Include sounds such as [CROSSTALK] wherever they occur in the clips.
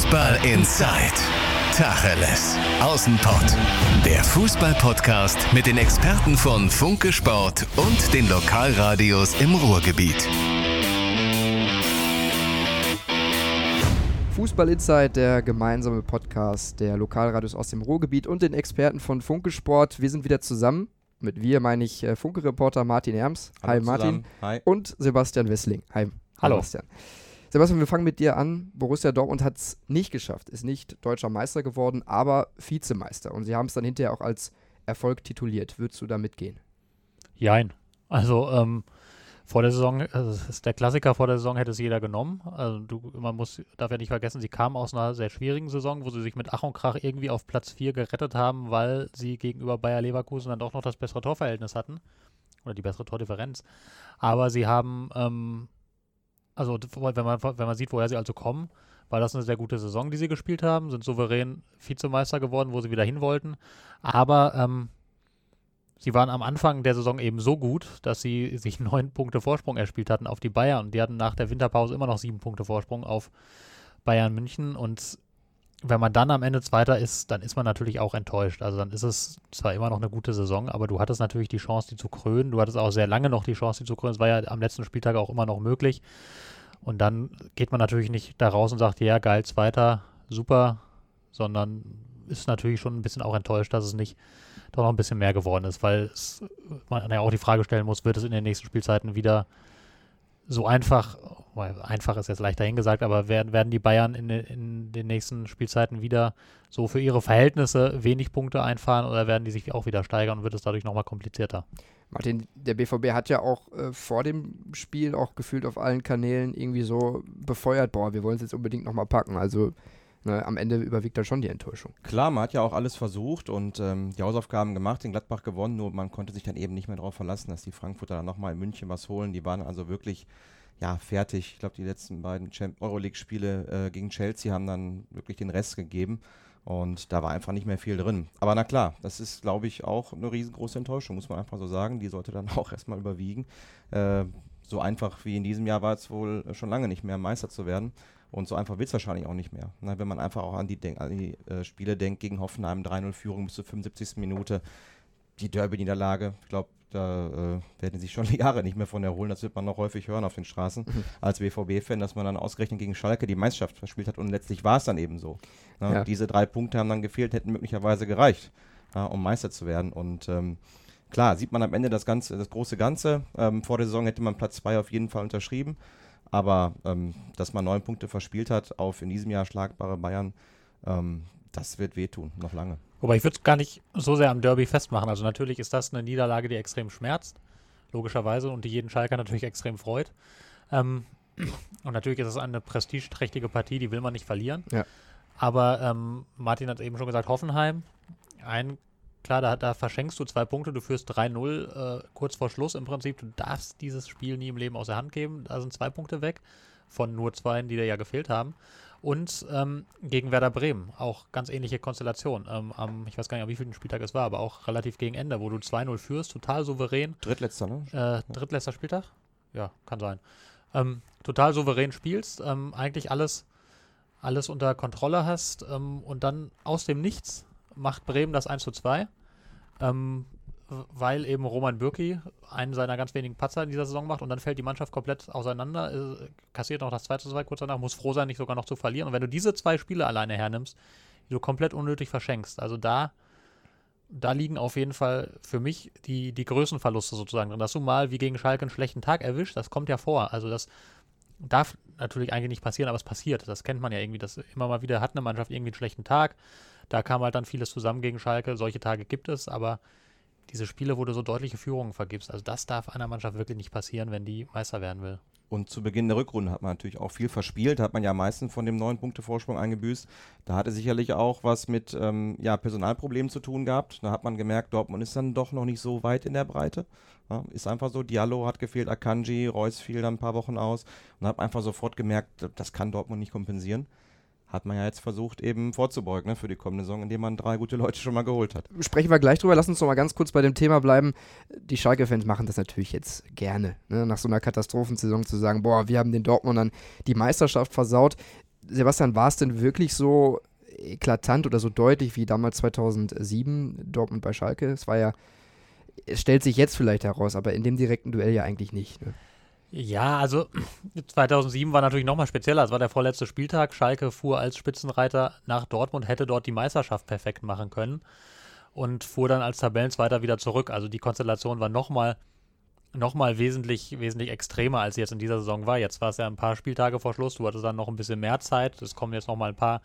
Fußball Inside. Tacheles. Außenpott. Der Fußball-Podcast mit den Experten von Funke Sport und den Lokalradios im Ruhrgebiet. Fußball Inside, der gemeinsame Podcast der Lokalradios aus dem Ruhrgebiet und den Experten von Funke Sport. Wir sind wieder zusammen. Mit wir meine ich äh, Funke-Reporter Martin Erms. Hallo Hi Martin. Hi. Und Sebastian Wessling. Hi. Hallo. Sebastian. Sebastian, wir fangen mit dir an. Borussia Dortmund hat es nicht geschafft, ist nicht deutscher Meister geworden, aber Vizemeister. Und sie haben es dann hinterher auch als Erfolg tituliert. Würdest du da mitgehen? Jein. Also ähm, vor der Saison, also das ist der Klassiker vor der Saison hätte es jeder genommen. Also du, man muss, darf ja nicht vergessen, sie kamen aus einer sehr schwierigen Saison, wo sie sich mit Ach und Krach irgendwie auf Platz 4 gerettet haben, weil sie gegenüber Bayer Leverkusen dann doch noch das bessere Torverhältnis hatten. Oder die bessere Tordifferenz. Aber sie haben, ähm, also wenn man, wenn man sieht, woher sie also kommen, war das eine sehr gute Saison, die sie gespielt haben, sind souverän Vizemeister geworden, wo sie wieder hin wollten. Aber ähm, sie waren am Anfang der Saison eben so gut, dass sie [LAUGHS] sich neun Punkte Vorsprung erspielt hatten auf die Bayern. Die hatten nach der Winterpause immer noch sieben Punkte Vorsprung auf Bayern München. Und wenn man dann am Ende Zweiter ist, dann ist man natürlich auch enttäuscht. Also dann ist es zwar immer noch eine gute Saison, aber du hattest natürlich die Chance, die zu krönen. Du hattest auch sehr lange noch die Chance, die zu krönen. Es war ja am letzten Spieltag auch immer noch möglich. Und dann geht man natürlich nicht da raus und sagt, ja, geil, Zweiter, super, sondern ist natürlich schon ein bisschen auch enttäuscht, dass es nicht doch noch ein bisschen mehr geworden ist, weil es, man ja auch die Frage stellen muss, wird es in den nächsten Spielzeiten wieder so einfach, einfach ist jetzt leichter hingesagt, aber werden, werden die Bayern in, den- in den nächsten Spielzeiten wieder so für ihre Verhältnisse wenig Punkte einfahren oder werden die sich auch wieder steigern und wird es dadurch nochmal komplizierter? Martin, der BVB hat ja auch äh, vor dem Spiel auch gefühlt auf allen Kanälen irgendwie so befeuert, boah, wir wollen es jetzt unbedingt nochmal packen. Also ne, am Ende überwiegt dann schon die Enttäuschung. Klar, man hat ja auch alles versucht und ähm, die Hausaufgaben gemacht, in Gladbach gewonnen, nur man konnte sich dann eben nicht mehr darauf verlassen, dass die Frankfurter dann nochmal in München was holen. Die waren also wirklich ja, fertig. Ich glaube, die letzten beiden Euroleague-Spiele äh, gegen Chelsea haben dann wirklich den Rest gegeben. Und da war einfach nicht mehr viel drin. Aber na klar, das ist, glaube ich, auch eine riesengroße Enttäuschung, muss man einfach so sagen. Die sollte dann [LAUGHS] auch erstmal überwiegen. Äh, so einfach wie in diesem Jahr war es wohl schon lange nicht mehr, Meister zu werden. Und so einfach wird es wahrscheinlich auch nicht mehr. Na, wenn man einfach auch an die, Denk an die äh, Spiele denkt, gegen Hoffenheim 3-0-Führung bis zur 75. Minute, die Derby-Niederlage, ich glaube, da äh, werden sich schon [LAUGHS] Jahre nicht mehr von erholen. Das wird man noch häufig hören auf den Straßen als BVB-Fan, dass man dann ausgerechnet gegen Schalke die Meisterschaft verspielt hat und letztlich war es dann eben so. Na, Ja. Diese drei Punkte haben dann gefehlt, hätten möglicherweise gereicht, ja, um Meister zu werden. Und ähm, klar, sieht man am Ende das Ganze, das große Ganze. Ähm, vor der Saison hätte man Platz 2 auf jeden Fall unterschrieben. Aber ähm, dass man neun Punkte verspielt hat auf in diesem Jahr schlagbare Bayern, ähm, das wird wehtun, noch lange. Wobei ich würde es gar nicht so sehr am Derby festmachen. Also natürlich ist das eine Niederlage, die extrem schmerzt, logischerweise, und die jeden Schalker natürlich extrem freut. Ähm, und natürlich ist es eine prestigeträchtige Partie, die will man nicht verlieren. Ja. Aber ähm, Martin hat eben schon gesagt, Hoffenheim, ein, klar, da, da verschenkst du zwei Punkte, du führst 3-0 äh, kurz vor Schluss im Prinzip. Du darfst dieses Spiel nie im Leben aus der Hand geben. Da sind zwei Punkte weg von nur zwei, die dir ja gefehlt haben. Und ähm, gegen Werder Bremen, auch ganz ähnliche Konstellation. Ähm, am, ich weiß gar nicht, am wievielten Spieltag es war, aber auch relativ gegen Ende, wo du 2-0 führst, total souverän. Drittletzter, ne? Äh, drittletzter Spieltag? Ja, kann sein. Ähm, total souverän spielst, ähm, eigentlich alles, alles unter Kontrolle hast ähm, und dann aus dem Nichts macht Bremen das 1 zu 2, ähm, weil eben Roman Bürki einen seiner ganz wenigen Patzer in dieser Saison macht und dann fällt die Mannschaft komplett auseinander, äh, kassiert noch das 2 zu 2 kurz danach, muss froh sein, nicht sogar noch zu verlieren. Und wenn du diese zwei Spiele alleine hernimmst, die du komplett unnötig verschenkst, also da da liegen auf jeden Fall für mich die, die Größenverluste sozusagen drin. Dass du mal wie gegen Schalke einen schlechten Tag erwischt, das kommt ja vor. Also das darf natürlich eigentlich nicht passieren, aber es passiert. Das kennt man ja irgendwie, dass immer mal wieder hat eine Mannschaft irgendwie einen schlechten Tag. Da kam halt dann vieles zusammen gegen Schalke. Solche Tage gibt es, aber diese Spiele, wo du so deutliche Führungen vergibst, also das darf einer Mannschaft wirklich nicht passieren, wenn die Meister werden will. Und zu Beginn der Rückrunde hat man natürlich auch viel verspielt, hat man ja am meisten von dem neun Punkte Vorsprung eingebüßt. Da hatte sicherlich auch was mit ähm, ja, Personalproblemen zu tun gehabt. Da hat man gemerkt, Dortmund ist dann doch noch nicht so weit in der Breite. Ja, ist einfach so, Diallo hat gefehlt, Akanji, Reus fiel dann ein paar Wochen aus und hat einfach sofort gemerkt, das kann Dortmund nicht kompensieren. Hat man ja jetzt versucht, eben vorzubeugen ne, für die kommende Saison, indem man drei gute Leute schon mal geholt hat. Sprechen wir gleich drüber. Lass uns noch mal ganz kurz bei dem Thema bleiben. Die Schalke-Fans machen das natürlich jetzt gerne. Ne? Nach so einer Katastrophensaison zu sagen, boah, wir haben den Dortmundern die Meisterschaft versaut. Sebastian, war es denn wirklich so eklatant oder so deutlich wie damals 2007 Dortmund bei Schalke? Es war ja, es stellt sich jetzt vielleicht heraus, aber in dem direkten Duell ja eigentlich nicht. Ne? Ja, also 2007 war natürlich nochmal spezieller. Es war der vorletzte Spieltag. Schalke fuhr als Spitzenreiter nach Dortmund, hätte dort die Meisterschaft perfekt machen können und fuhr dann als Tabellenzweiter wieder zurück. Also die Konstellation war nochmal noch mal wesentlich, wesentlich extremer, als sie jetzt in dieser Saison war. Jetzt war es ja ein paar Spieltage vor Schluss. Du hattest dann noch ein bisschen mehr Zeit. Es kommen jetzt nochmal ein paar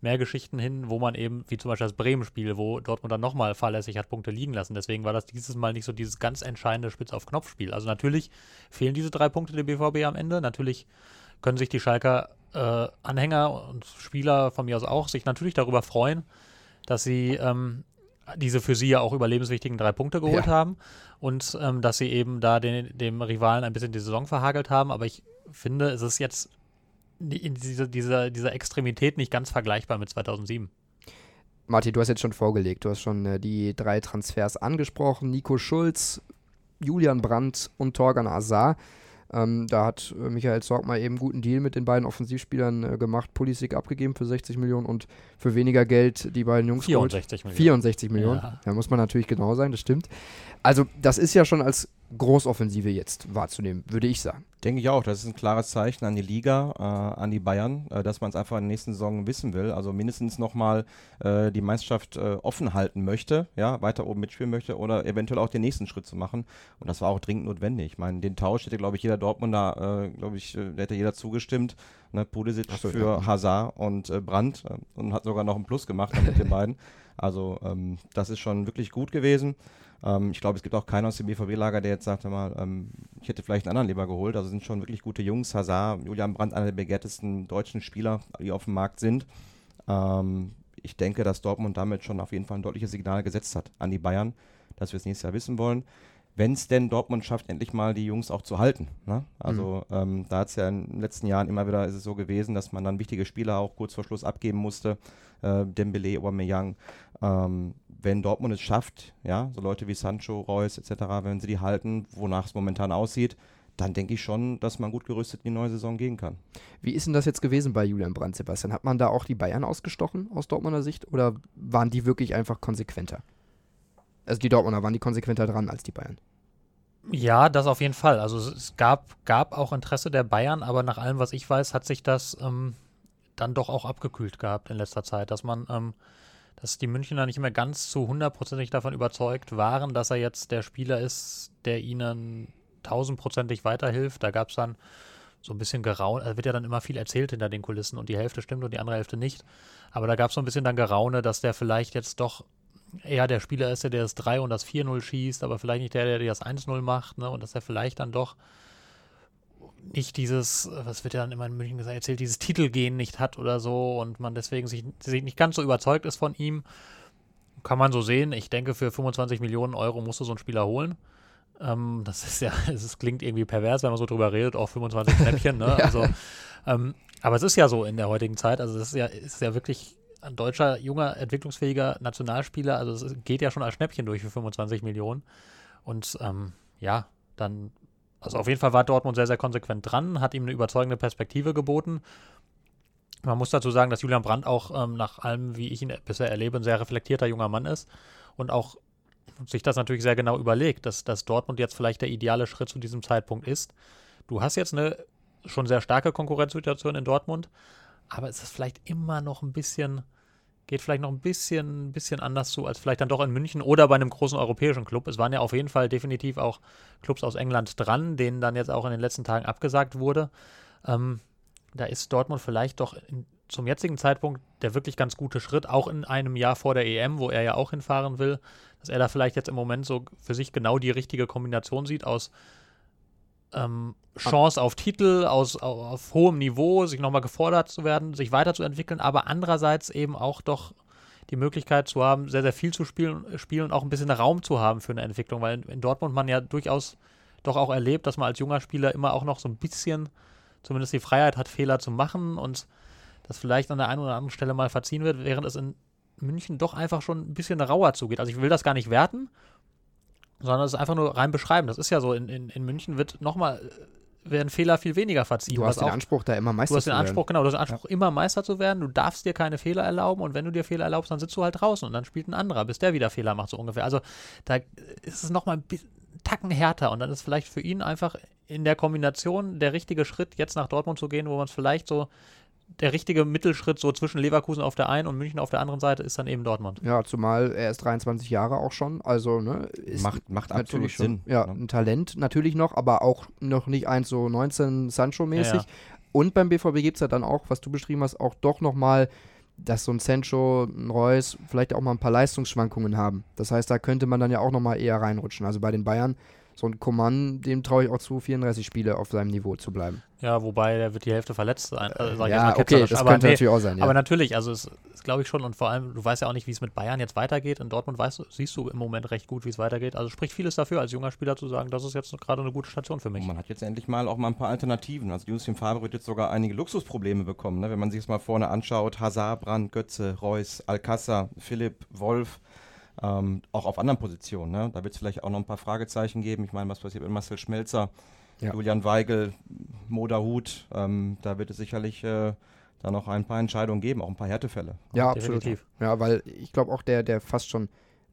mehr Geschichten hin, wo man eben, wie zum Beispiel das Bremen-Spiel, wo Dortmund dann nochmal fahrlässig hat Punkte liegen lassen. Deswegen war das dieses Mal nicht so dieses ganz entscheidende Spitz-auf-Knopf-Spiel. Also natürlich fehlen diese drei Punkte der BVB am Ende. Natürlich können sich die Schalker äh, Anhänger und Spieler von mir aus auch sich natürlich darüber freuen, dass sie ähm, diese für sie ja auch überlebenswichtigen drei Punkte geholt ja. haben und ähm, dass sie eben da den, dem Rivalen ein bisschen die Saison verhagelt haben. Aber ich finde, es ist jetzt in dieser, dieser, dieser Extremität nicht ganz vergleichbar mit 2007. Martin, du hast jetzt schon vorgelegt, du hast schon äh, die drei Transfers angesprochen. Nico Schulz, Julian Brandt und Torgan Azar. Ähm, da hat äh, Michael Zorg mal eben einen guten Deal mit den beiden Offensivspielern äh, gemacht. Pulisic abgegeben für 60 Millionen und für weniger Geld die beiden Jungs 64 geholt. Millionen. 64 Millionen. Ja. Da muss man natürlich genau sein, das stimmt. Also, das ist ja schon als Großoffensive jetzt wahrzunehmen, würde ich sagen. Denke ich auch. Das ist ein klares Zeichen an die Liga, äh, an die Bayern, äh, dass man es einfach in der nächsten Saison wissen will. Also mindestens nochmal äh, die Meisterschaft äh, offen halten möchte, ja, weiter oben mitspielen möchte oder eventuell auch den nächsten Schritt zu machen. Und das war auch dringend notwendig. Ich meine, den Tausch hätte, glaube ich, jeder Dortmunder, äh, glaube ich, äh, hätte jeder zugestimmt. Ne, Pulisic so, für ja. Hazard und Brandt und hat sogar noch einen Plus gemacht mit den beiden. [LAUGHS] Also ähm, das ist schon wirklich gut gewesen. Ähm, ich glaube, es gibt auch keinen aus dem BVB-Lager, der jetzt sagt, mal, ähm, ich hätte vielleicht einen anderen lieber geholt. Also sind schon wirklich gute Jungs. Hazard, Julian Brandt, einer der begehrtesten deutschen Spieler, die auf dem Markt sind. Ähm, ich denke, dass Dortmund damit schon auf jeden Fall ein deutliches Signal gesetzt hat an die Bayern, dass wir es nächstes Jahr wissen wollen. Wenn es denn Dortmund schafft, endlich mal die Jungs auch zu halten. Ne? Also mhm. ähm, da hat es ja in den letzten Jahren immer wieder ist es so gewesen, dass man dann wichtige Spieler auch kurz vor Schluss abgeben musste. Äh, Dembele, Aubameyang. Ähm, wenn Dortmund es schafft, ja, so Leute wie Sancho, Reus etc., wenn sie die halten, wonach es momentan aussieht, dann denke ich schon, dass man gut gerüstet in die neue Saison gehen kann. Wie ist denn das jetzt gewesen bei Julian Brandt, Sebastian? Hat man da auch die Bayern ausgestochen aus Dortmunder Sicht oder waren die wirklich einfach konsequenter? Also die Dortmunder waren die konsequenter dran als die Bayern? Ja, das auf jeden Fall. Also es gab, gab auch Interesse der Bayern, aber nach allem, was ich weiß, hat sich das ähm, dann doch auch abgekühlt gehabt in letzter Zeit, dass man ähm, dass die Münchner nicht mehr ganz zu hundertprozentig davon überzeugt waren, dass er jetzt der Spieler ist, der ihnen tausendprozentig weiterhilft. Da gab es dann so ein bisschen Geraune, da wird ja dann immer viel erzählt hinter den Kulissen und die Hälfte stimmt und die andere Hälfte nicht. Aber da gab es so ein bisschen dann Geraune, dass der vielleicht jetzt doch eher der Spieler ist, der das 3 und das 4-0 schießt, aber vielleicht nicht der, der das 1-0 macht, ne? Und dass er vielleicht dann doch nicht dieses, was wird ja dann immer in München gesagt, erzählt, dieses Titelgehen nicht hat oder so und man deswegen sich, sich nicht ganz so überzeugt ist von ihm. Kann man so sehen. Ich denke, für 25 Millionen Euro musst du so einen Spieler holen. Ähm, das ist ja, [LAUGHS] es klingt irgendwie pervers, wenn man so drüber redet, auch 25 Schnäppchen. Ne? [LAUGHS] ja. also, ähm, aber es ist ja so in der heutigen Zeit. Also, es ist ja, ist ja wirklich ein deutscher, junger, entwicklungsfähiger Nationalspieler. Also, es geht ja schon als Schnäppchen durch für 25 Millionen. Und ähm, ja, dann also auf jeden Fall war Dortmund sehr, sehr konsequent dran, hat ihm eine überzeugende Perspektive geboten. Man muss dazu sagen, dass Julian Brandt auch ähm, nach allem, wie ich ihn bisher erlebe, ein sehr reflektierter junger Mann ist und auch sich das natürlich sehr genau überlegt, dass, dass Dortmund jetzt vielleicht der ideale Schritt zu diesem Zeitpunkt ist. Du hast jetzt eine schon sehr starke Konkurrenzsituation in Dortmund, aber es ist vielleicht immer noch ein bisschen geht vielleicht noch ein bisschen, bisschen anders zu, als vielleicht dann doch in München oder bei einem großen europäischen Club. Es waren ja auf jeden Fall definitiv auch Clubs aus England dran, denen dann jetzt auch in den letzten Tagen abgesagt wurde. Ähm, da ist Dortmund vielleicht doch in, zum jetzigen Zeitpunkt der wirklich ganz gute Schritt, auch in einem Jahr vor der EM, wo er ja auch hinfahren will, dass er da vielleicht jetzt im Moment so für sich genau die richtige Kombination sieht aus ähm, Chance auf Titel, aus, auf, hohem Niveau, sich nochmal gefordert zu werden, sich weiterzuentwickeln, aber andererseits eben auch doch die Möglichkeit zu haben, sehr, sehr viel zu spielen, spielen und auch ein bisschen Raum zu haben für eine Entwicklung, weil in, in Dortmund man ja durchaus doch auch erlebt, dass man als junger Spieler immer auch noch so ein bisschen zumindest die Freiheit hat, Fehler zu machen und das vielleicht an der einen oder anderen Stelle mal verziehen wird, während es in München doch einfach schon ein bisschen rauer zugeht. Also ich will das gar nicht werten, sondern es ist einfach nur rein beschreiben. Das ist ja so, in, in, in München wird nochmal werden Fehler viel weniger verziehen. Du hast den auch, Anspruch, da immer Meister du hast zu den werden. Anspruch, genau, du hast den Anspruch, immer Meister zu werden. Du darfst dir keine Fehler erlauben und wenn du dir Fehler erlaubst, dann sitzt du halt draußen und dann spielt ein anderer, bis der wieder Fehler macht, so ungefähr. Also da ist es nochmal ein bisschen Tacken härter und dann ist vielleicht für ihn einfach in der Kombination der richtige Schritt, jetzt nach Dortmund zu gehen, wo man es vielleicht so der richtige Mittelschritt so zwischen Leverkusen auf der einen und München auf der anderen Seite ist dann eben Dortmund. Ja, zumal er ist 23 Jahre auch schon, also ne, ist Macht, macht absolut natürlich schon, Sinn. ja, ne? ein Talent natürlich noch, aber auch noch nicht eins so 19 Sancho-mäßig. Ja, ja. Und beim BVB gibt es ja dann auch, was du beschrieben hast, auch doch nochmal, dass so ein Sancho, ein Reus vielleicht auch mal ein paar Leistungsschwankungen haben. Das heißt, da könnte man dann ja auch nochmal eher reinrutschen. Also bei den Bayern, so ein Coman, dem traue ich auch zu, 34 Spiele auf seinem Niveau zu bleiben. Ja, wobei der wird die Hälfte verletzt sein. Also, sag ich jetzt ja, mal okay, das aber könnte nee, natürlich auch sein. Ja. Aber natürlich, also es ist, glaube ich schon, und vor allem, du weißt ja auch nicht, wie es mit Bayern jetzt weitergeht. In Dortmund weißt, du- siehst du im Moment recht gut, wie es weitergeht. Also spricht vieles dafür, als junger Spieler zu sagen, das ist jetzt gerade eine gute Station für mich. Und man hat jetzt endlich mal auch mal ein paar Alternativen. Also Lucien Favre wird jetzt sogar einige Luxusprobleme bekommen. Ne? Wenn man sich das mal vorne anschaut, Hazard, Brandt, Götze, Reus, Alcázar, Philipp, Wolf, ähm, auch auf anderen Positionen. Ne? Da wird es vielleicht auch noch ein paar Fragezeichen geben. Ich meine, was passiert mit Marcel Schmelzer, Ja. Julian Weigel, Moda Hut? Ähm, da wird es sicherlich äh, da noch ein paar Entscheidungen geben, auch ein paar Härtefälle. ja, absolut. Definitiv. Ja, weil ich glaube auch der, der fast schon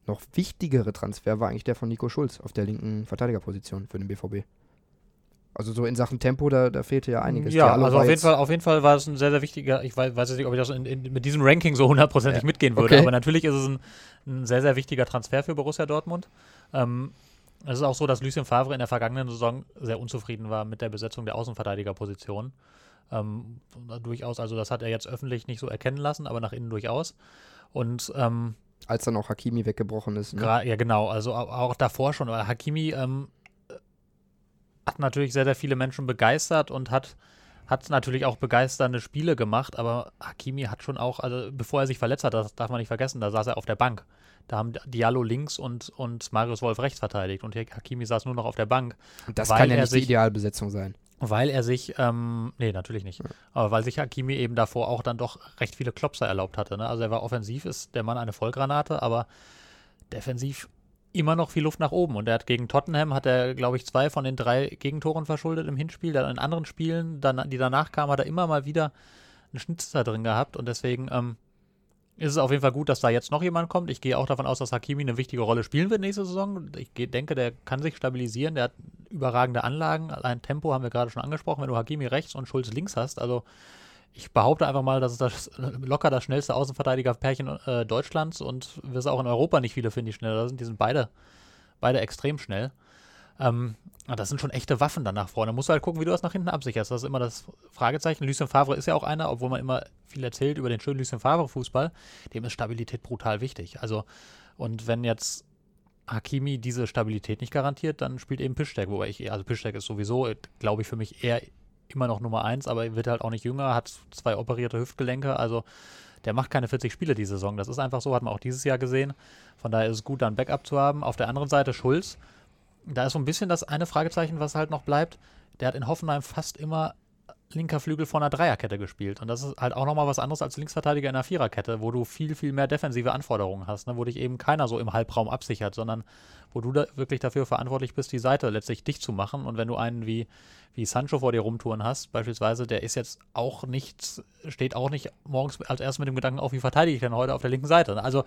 noch wichtigere Transfer war eigentlich der von Nico Schulz auf der linken Verteidigerposition für den BVB. Also so in Sachen Tempo, da, da fehlte ja einiges. Ja, also auf jeden, Fall, auf jeden Fall war es ein sehr, sehr wichtiger, ich weiß, weiß jetzt nicht, ob ich das in, in, mit diesem Ranking so hundertprozentig Ja. mitgehen würde, Okay. aber natürlich ist es ein, ein sehr, sehr wichtiger Transfer für Borussia Dortmund. Ähm, es ist auch so, dass Lucien Favre in der vergangenen Saison sehr unzufrieden war mit der Besetzung der Außenverteidigerposition. Ähm, durchaus, also das hat er jetzt öffentlich nicht so erkennen lassen, aber nach innen durchaus. Und ähm, als dann auch Hakimi weggebrochen ist. Ne? Ja, genau. Also au- auch davor schon. Weil Hakimi ähm, hat natürlich sehr, sehr viele Menschen begeistert und hat, hat natürlich auch begeisternde Spiele gemacht. Aber Hakimi hat schon auch, also bevor er sich verletzt hat, das darf man nicht vergessen, da saß er auf der Bank. Da haben Diallo links und, und Marius Wolf rechts verteidigt und Hakimi saß nur noch auf der Bank, Und das kann ja nicht die sich- Idealbesetzung sein. weil er sich, ähm, nee, natürlich nicht, aber weil sich Hakimi eben davor auch dann doch recht viele Klopser erlaubt hatte. Ne? Also er war offensiv, ist der Mann eine Vollgranate, aber defensiv immer noch viel Luft nach oben. Und er hat gegen Tottenham, hat er, glaube ich, zwei von den drei Gegentoren verschuldet im Hinspiel. Dann in anderen Spielen, dann, die danach kamen, hat er immer mal wieder einen Schnitzer drin gehabt. Und deswegen ähm, ist es auf jeden Fall gut, dass da jetzt noch jemand kommt. Ich gehe auch davon aus, dass Hakimi eine wichtige Rolle spielen wird nächste Saison. Ich denke, der kann sich stabilisieren. Der hat überragende Anlagen. Allein Tempo haben wir gerade schon angesprochen. Wenn du Hakimi rechts und Schulz links hast, also ich behaupte einfach mal, dass es das locker das schnellste Außenverteidigerpärchen äh, Deutschlands und wir es auch in Europa nicht viele finden, die schneller sind. Die sind beide, beide extrem schnell. Ähm, das sind schon echte Waffen dann nach vorne. Da musst du halt gucken, wie du das nach hinten absicherst. Das ist immer das Fragezeichen. Lucien Favre ist ja auch einer, obwohl man immer viel erzählt über den schönen Lucien Favre-Fußball. Dem ist Stabilität brutal wichtig. Also, und wenn jetzt Hakimi diese Stabilität nicht garantiert, dann spielt eben Piszczek, wobei ich, also Piszczek ist sowieso, glaube ich, für mich eher immer noch Nummer eins, aber er wird halt auch nicht jünger, hat zwei operierte Hüftgelenke, also der macht keine 40 Spiele die Saison. Das ist einfach so, hat man auch dieses Jahr gesehen. Von daher ist es gut, da ein Backup zu haben. Auf der anderen Seite Schulz, da ist so ein bisschen das eine Fragezeichen, was halt noch bleibt. Der hat in Hoffenheim fast immer linker Flügel vor einer Dreierkette gespielt. Und das ist halt auch nochmal was anderes als Linksverteidiger in einer Viererkette, wo du viel, viel mehr defensive Anforderungen hast, ne? wo dich eben keiner so im Halbraum absichert, sondern wo du da wirklich dafür verantwortlich bist, die Seite letztlich dicht zu machen. Und wenn du einen wie, wie Sancho vor dir rumtouren hast, beispielsweise, der ist jetzt auch nicht, steht auch nicht morgens als erstes mit dem Gedanken auf, wie verteidige ich denn heute auf der linken Seite. Also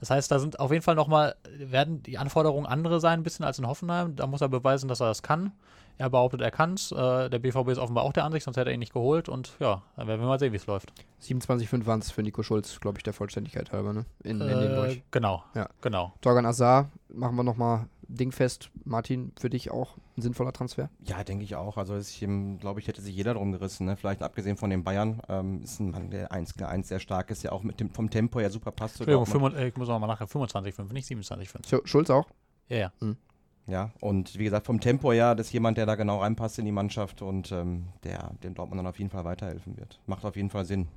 das heißt, da sind auf jeden Fall nochmal, werden die Anforderungen andere sein, ein bisschen als in Hoffenheim. Da muss er beweisen, dass er das kann. Er behauptet, er kann es. Äh, der BVB ist offenbar auch der Ansicht, sonst hätte er ihn nicht geholt. Und ja, dann werden wir mal sehen, wie es läuft. 27,5 waren es für Nico Schulz, glaube ich, der Vollständigkeit halber, ne? In, in dem Äh, genau, Ja. genau. Torgan Azar, machen wir nochmal dingfest. Martin, für dich auch ein sinnvoller Transfer? Ja, denke ich auch. Also ich glaube ich, hätte sich jeder drum gerissen. Ne? Vielleicht abgesehen von den Bayern ähm, ist ein Mann, der 1 sehr stark ist, ja auch mit dem vom Tempo her super passt. Entschuldigung. 25, ich muss noch mal nachher 25,5, nicht 27,5. Schu- Schulz auch? Ja, ja. Ja, und wie gesagt, vom Tempo her, das ist jemand, der da genau reinpasst in die Mannschaft und ähm, der dem Dortmund dann auf jeden Fall weiterhelfen wird. Macht auf jeden Fall Sinn.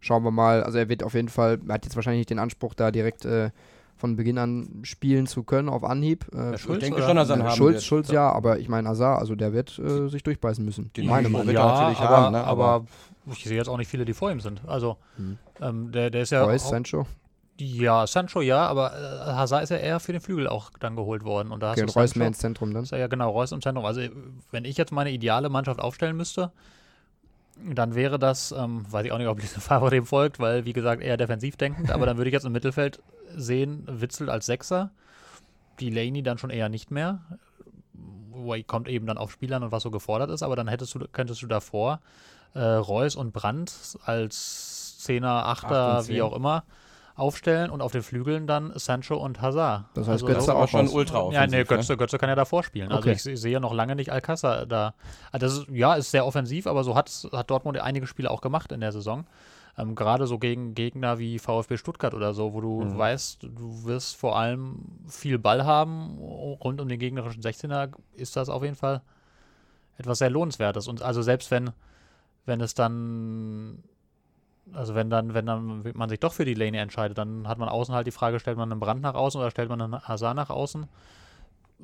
Schauen wir mal. Also er wird auf jeden Fall, er hat jetzt wahrscheinlich nicht den Anspruch, da direkt äh, von Beginn an spielen zu können auf Anhieb. Äh, Der Schulz, ich denke schon, dass er äh, haben Schulz, wird. Schulz ja, aber ich meine Azar, also der wird äh, sich durchbeißen müssen. Den Meine Meinung. wird er natürlich aber, haben, ne? aber ich sehe jetzt auch nicht viele, die vor ihm sind. Also, Hm. ähm, der, der ist ja. Reus, Sancho. Ja, Sancho ja, aber äh, Hazard ist ja eher für den Flügel auch dann geholt worden. Und da hast Okay, du Reus mehr ins Zentrum dann. ist ja genau, Reus im Zentrum. Also, wenn ich jetzt meine ideale Mannschaft aufstellen müsste, dann wäre das, ähm, weiß ich auch nicht, ob [LAUGHS] Lucien Favre dem folgt, weil, wie gesagt, eher defensiv denkend, aber dann würde ich jetzt im Mittelfeld sehen, Witzel als Sechser, Delaney dann schon eher nicht mehr. Wobei kommt eben dann auf Spielern und was so gefordert ist, aber dann hättest du, könntest du davor äh, Reus und Brandt als Zehner, Achter, Acht und wie Zehn. auch immer, aufstellen und auf den Flügeln dann Sancho und Hazard. Das heißt, Also Götze auch schon ultra ja, nee, ne? Götze, Götze kann ja davor spielen. Also Okay. ich se- sehe noch lange nicht Alcázar da. Ah, Das ist, ja, ist sehr offensiv, aber so hat, hat Dortmund einige Spiele auch gemacht in der Saison. Ähm, Gerade so gegen Gegner wie VfB Stuttgart oder so, wo du Mhm. weißt, du wirst vor allem viel Ball haben rund um den gegnerischen 16er, ist das auf jeden Fall etwas sehr Lohnenswertes. Und also selbst wenn, wenn es dann, also wenn dann, wenn dann man sich doch für die Lane entscheidet, dann hat man außen halt die Frage, stellt man einen Brand nach außen oder stellt man einen Hazard nach außen?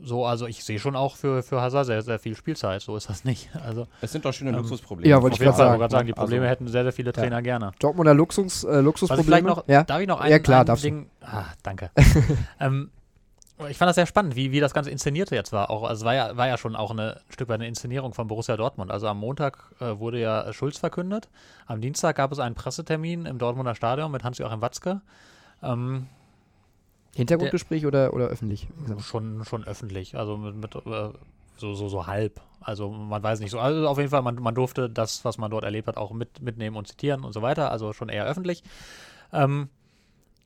So, also ich sehe schon auch für, für Hazard sehr, sehr viel Spielzeit, so ist das nicht. [LAUGHS] Also Es sind doch schöne Ähm, Luxusprobleme. ja, wollte auf ich Fall, sagen, gerade sagen, die Also- Probleme hätten sehr, sehr viele Trainer gerne. Dortmunder Luxus, äh, Luxusprobleme. noch, ja? darf ich noch ein, Ja, klar, ein darfst du. Ding, ah, danke. [LAUGHS] ähm, ich fand das sehr spannend, wie, wie das Ganze inszenierte jetzt war. Auch, also es war ja, war ja schon auch eine, ein Stück weit eine Inszenierung von Borussia Dortmund. Also am Montag äh, wurde ja Schulz verkündet. Am Dienstag gab es einen Pressetermin im Dortmunder Stadion mit Hans-Joachim Watzke. Ähm, Hintergrundgespräch oder, oder öffentlich? schon, schon öffentlich, also mit, mit äh, so, so, so halb. Also man weiß nicht so. Also auf jeden Fall, man, man durfte das, was man dort erlebt hat, auch mit, mitnehmen und zitieren und so weiter. Also schon eher öffentlich. Ähm,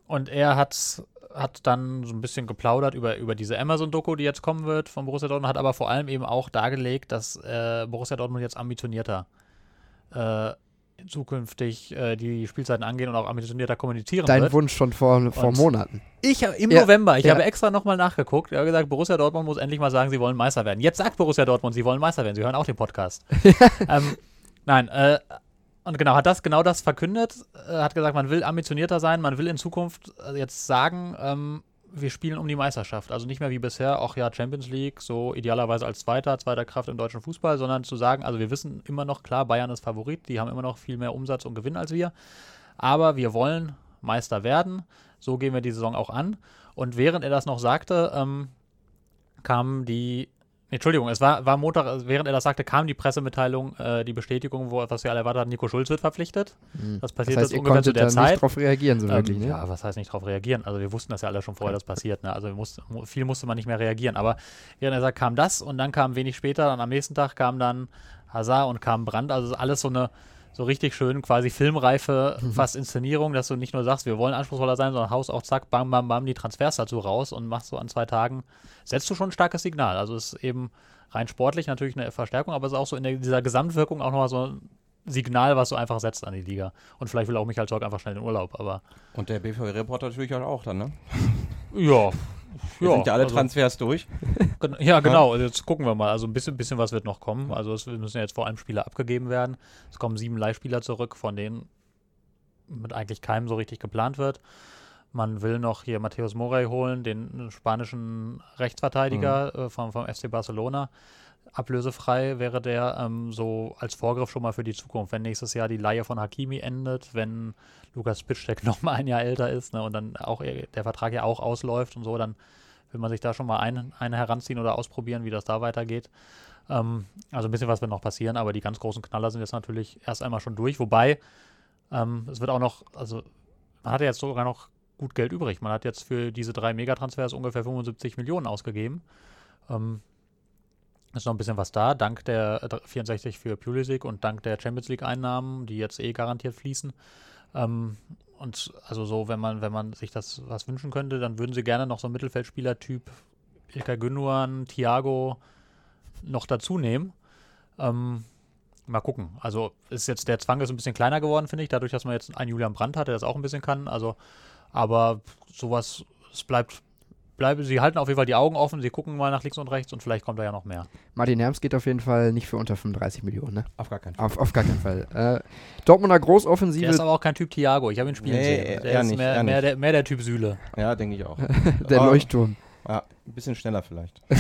und er hat, hat dann so ein bisschen geplaudert über, über diese Amazon-Doku, die jetzt kommen wird von Borussia Dortmund, hat aber vor allem eben auch dargelegt, dass äh, Borussia Dortmund jetzt ambitionierter äh, zukünftig äh, die Spielzeiten angehen und auch ambitionierter kommunizieren Dein wird. Wunsch schon vor, vor Und- Monaten. Ich hab- im Ja, November, ich ja. habe extra nochmal nachgeguckt. Er hat gesagt, Borussia Dortmund muss endlich mal sagen, sie wollen Meister werden. Jetzt sagt Borussia Dortmund, sie wollen Meister werden. Sie hören auch den Podcast. [LAUGHS] ähm, nein, äh, und genau, hat das genau das verkündet, äh, hat gesagt, man will ambitionierter sein, man will in Zukunft äh, jetzt sagen, ähm, wir spielen um die Meisterschaft. Also nicht mehr wie bisher, auch ja Champions League, so idealerweise als Zweiter, zweiter Kraft im deutschen Fußball, sondern zu sagen, also wir wissen immer noch, klar, Bayern ist Favorit, die haben immer noch viel mehr Umsatz und Gewinn als wir, aber wir wollen Meister werden. So gehen wir die Saison auch an. Und während er das noch sagte, ähm, kam die. Entschuldigung, es war, war Montag, also während er das sagte, kam die Pressemitteilung, äh, die Bestätigung, wo, was wir alle erwartet hatten, Nico Schulz wird verpflichtet. Mhm. Das Das passiert heißt, jetzt ungefähr zu der Zeit. nicht drauf reagieren, so wirklich, Ähm, ne? Ja, was heißt nicht darauf reagieren? Also wir wussten das ja alle schon vorher, das passiert. Ne? Also mussten, mu- viel musste man nicht mehr reagieren. Aber während er sagt, kam das und dann kam wenig später, dann am nächsten Tag kam dann Hazard und kam Brand. Also es ist alles so eine so richtig schön quasi filmreife Mhm. fast Inszenierung, dass du nicht nur sagst, wir wollen anspruchsvoller sein, sondern haust auch zack, bam, bam, bam die Transfers dazu raus und machst so an zwei Tagen, setzt du schon ein starkes Signal. Also es ist eben rein sportlich natürlich eine Verstärkung, aber es ist auch so in der, dieser Gesamtwirkung auch nochmal so ein Signal, was du einfach setzt an die Liga. Und vielleicht will auch Michael Zorc einfach schnell in Urlaub, aber Und der BVB-Reporter natürlich auch dann, ne? ja. Wir sind ja alle also, Transfers durch. [LAUGHS] Ja, genau. Jetzt gucken wir mal. Also ein bisschen, bisschen was wird noch kommen. Also es müssen ja jetzt vor allem Spieler abgegeben werden. Es kommen sieben Leihspieler zurück, von denen mit eigentlich keinem so richtig geplant wird. Man will noch hier Matthäus Morey holen, den spanischen Rechtsverteidiger äh, vom, vom FC Barcelona. Ablösefrei wäre der ähm, so als Vorgriff schon mal für die Zukunft. Wenn nächstes Jahr die Leihe von Hakimi endet, wenn Lukas Pitschtek [LAUGHS] noch mal ein Jahr älter ist ne, und dann auch der Vertrag ja auch ausläuft und so, dann will man sich da schon mal einen, eine heranziehen oder ausprobieren, wie das da weitergeht. Ähm, also ein bisschen was wird noch passieren, aber die ganz großen Knaller sind jetzt natürlich erst einmal schon durch. Wobei ähm, es wird auch noch, also man hat ja jetzt sogar noch gut Geld übrig. Man hat jetzt für diese drei Megatransfers ungefähr 75 Millionen ausgegeben. Ähm, ist noch ein bisschen was da, dank der äh, 64 für Pulisic und dank der Champions League Einnahmen, die jetzt eh garantiert fließen. Ähm, und also so, wenn man, wenn man sich das was wünschen könnte, dann würden sie gerne noch so einen Mittelfeldspieler-Typ Ilkay Gündogan, Thiago noch dazu nehmen. Ähm, mal gucken. Also ist jetzt der Zwang ist ein bisschen kleiner geworden, finde ich, dadurch, dass man jetzt einen Julian Brandt hat, der das auch ein bisschen kann. Also, aber sowas, es bleibt, bleibe, sie halten auf jeden Fall die Augen offen, sie gucken mal nach links und rechts und vielleicht kommt da ja noch mehr. Martin Herms geht auf jeden Fall nicht für unter 35 Millionen, ne? Auf gar keinen Fall. Auf, auf gar keinen Fall. Äh, Dortmunder Der Großoffensive, ist aber auch kein Typ Thiago, ich habe ihn spielen Nee, sehen. Der ist nicht, mehr, mehr, der, mehr der Typ Süle. Ja, denke ich auch. [LAUGHS] der Ah, Leuchtturm. Ja, ein bisschen schneller vielleicht. [LAUGHS]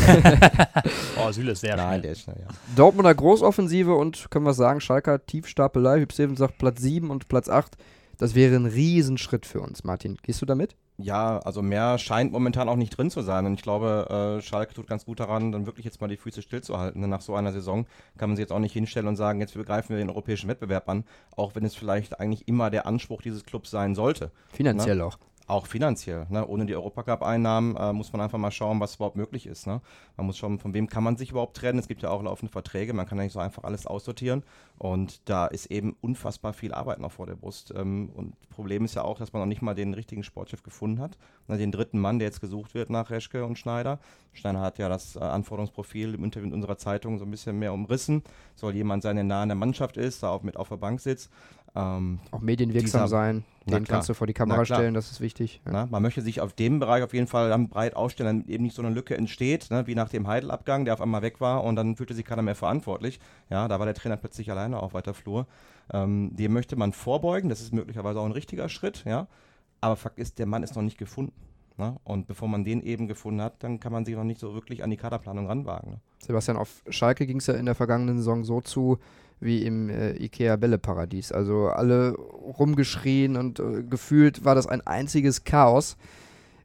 Oh, Süle ist sehr Nein, schnell. der ist schnell, ja. Dortmunder Großoffensive und können wir sagen, Schalker Tiefstapelei. Hüb sagt Platz 7 und Platz 8 Das wäre ein Riesenschritt für uns, Martin. Gehst du damit? Ja, also mehr scheint momentan auch nicht drin zu sein. Und ich glaube, äh, Schalke tut ganz gut daran, dann wirklich jetzt mal die Füße stillzuhalten. Denn nach so einer Saison kann man sich jetzt auch nicht hinstellen und sagen, jetzt begreifen wir den europäischen Wettbewerb an, auch wenn es vielleicht eigentlich immer der Anspruch dieses Clubs sein sollte. Finanziell ne? auch. Auch finanziell. Ne? Ohne die Europacup-Einnahmen äh, muss man einfach mal schauen, was überhaupt möglich ist. Ne? Man muss schauen, von wem kann man sich überhaupt trennen. Es gibt ja auch laufende Verträge, man kann ja nicht so einfach alles aussortieren. Und da ist eben unfassbar viel Arbeit noch vor der Brust. Ähm, und Problem ist ja auch, dass man noch nicht mal den richtigen Sportchef gefunden hat. Ne? Den dritten Mann, der jetzt gesucht wird nach Reschke und Schneider. Schneider hat ja das äh, Anforderungsprofil im Interview in unserer Zeitung so ein bisschen mehr umrissen. Soll jemand sein, der nah an der Mannschaft ist, da auch mit auf der Bank sitzt. Ähm, auch medienwirksam dieser, sein, den kannst du vor die Kamera stellen, das ist wichtig. Ja. Na, man möchte sich auf dem Bereich auf jeden Fall dann breit aufstellen, damit eben nicht so eine Lücke entsteht, ne, wie nach dem Heidel-Abgang, der auf einmal weg war und dann fühlte sich keiner mehr verantwortlich. Ja, da war der Trainer plötzlich alleine auf weiter Flur. Ähm, dem möchte man vorbeugen, das ist möglicherweise auch ein richtiger Schritt, ja. Aber Fakt ist, der Mann ist noch nicht gefunden. Ne? Und bevor man den eben gefunden hat, dann kann man sich noch nicht so wirklich an die Kaderplanung ranwagen. Ne? Sebastian, auf Schalke ging es ja in der vergangenen Saison so zu, wie im äh, Ikea Bälleparadies. Also alle rumgeschrien und äh, gefühlt war das ein einziges Chaos.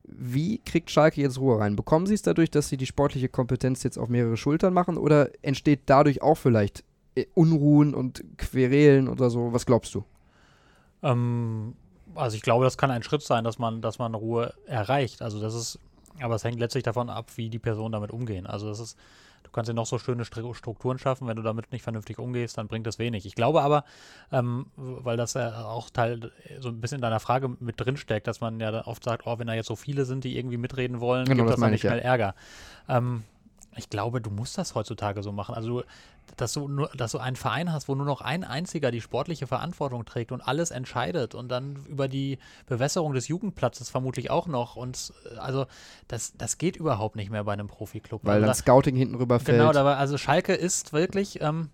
Wie kriegt Schalke jetzt Ruhe rein? Bekommen sie es dadurch, dass sie die sportliche Kompetenz jetzt auf mehrere Schultern machen oder entsteht dadurch auch vielleicht äh, Unruhen und Querelen oder so? Was glaubst du? Ähm, also ich glaube, das kann ein Schritt sein, dass man, dass man Ruhe erreicht. Also das ist, aber es hängt letztlich davon ab, wie die Personen damit umgehen. Also das ist Du kannst ja noch so schöne Strukturen schaffen, wenn du damit nicht vernünftig umgehst, dann bringt das wenig. Ich glaube aber, ähm, weil das ja auch Teil so ein bisschen in deiner Frage mit drin steckt, dass man ja oft sagt, oh, wenn da jetzt so viele sind, die irgendwie mitreden wollen, genau, gibt das, das dann nicht ich, schnell ja. Ärger. Ähm, ich glaube, du musst das heutzutage so machen. Also, dass du nur, dass du einen Verein hast, wo nur noch ein einziger die sportliche Verantwortung trägt und alles entscheidet und dann über die Bewässerung des Jugendplatzes vermutlich auch noch. Und äh, also das, das geht überhaupt nicht mehr bei einem Profiklub. Weil dann da, Scouting hinten rüber fällt. Genau, da war, also Schalke ist wirklich, ähm,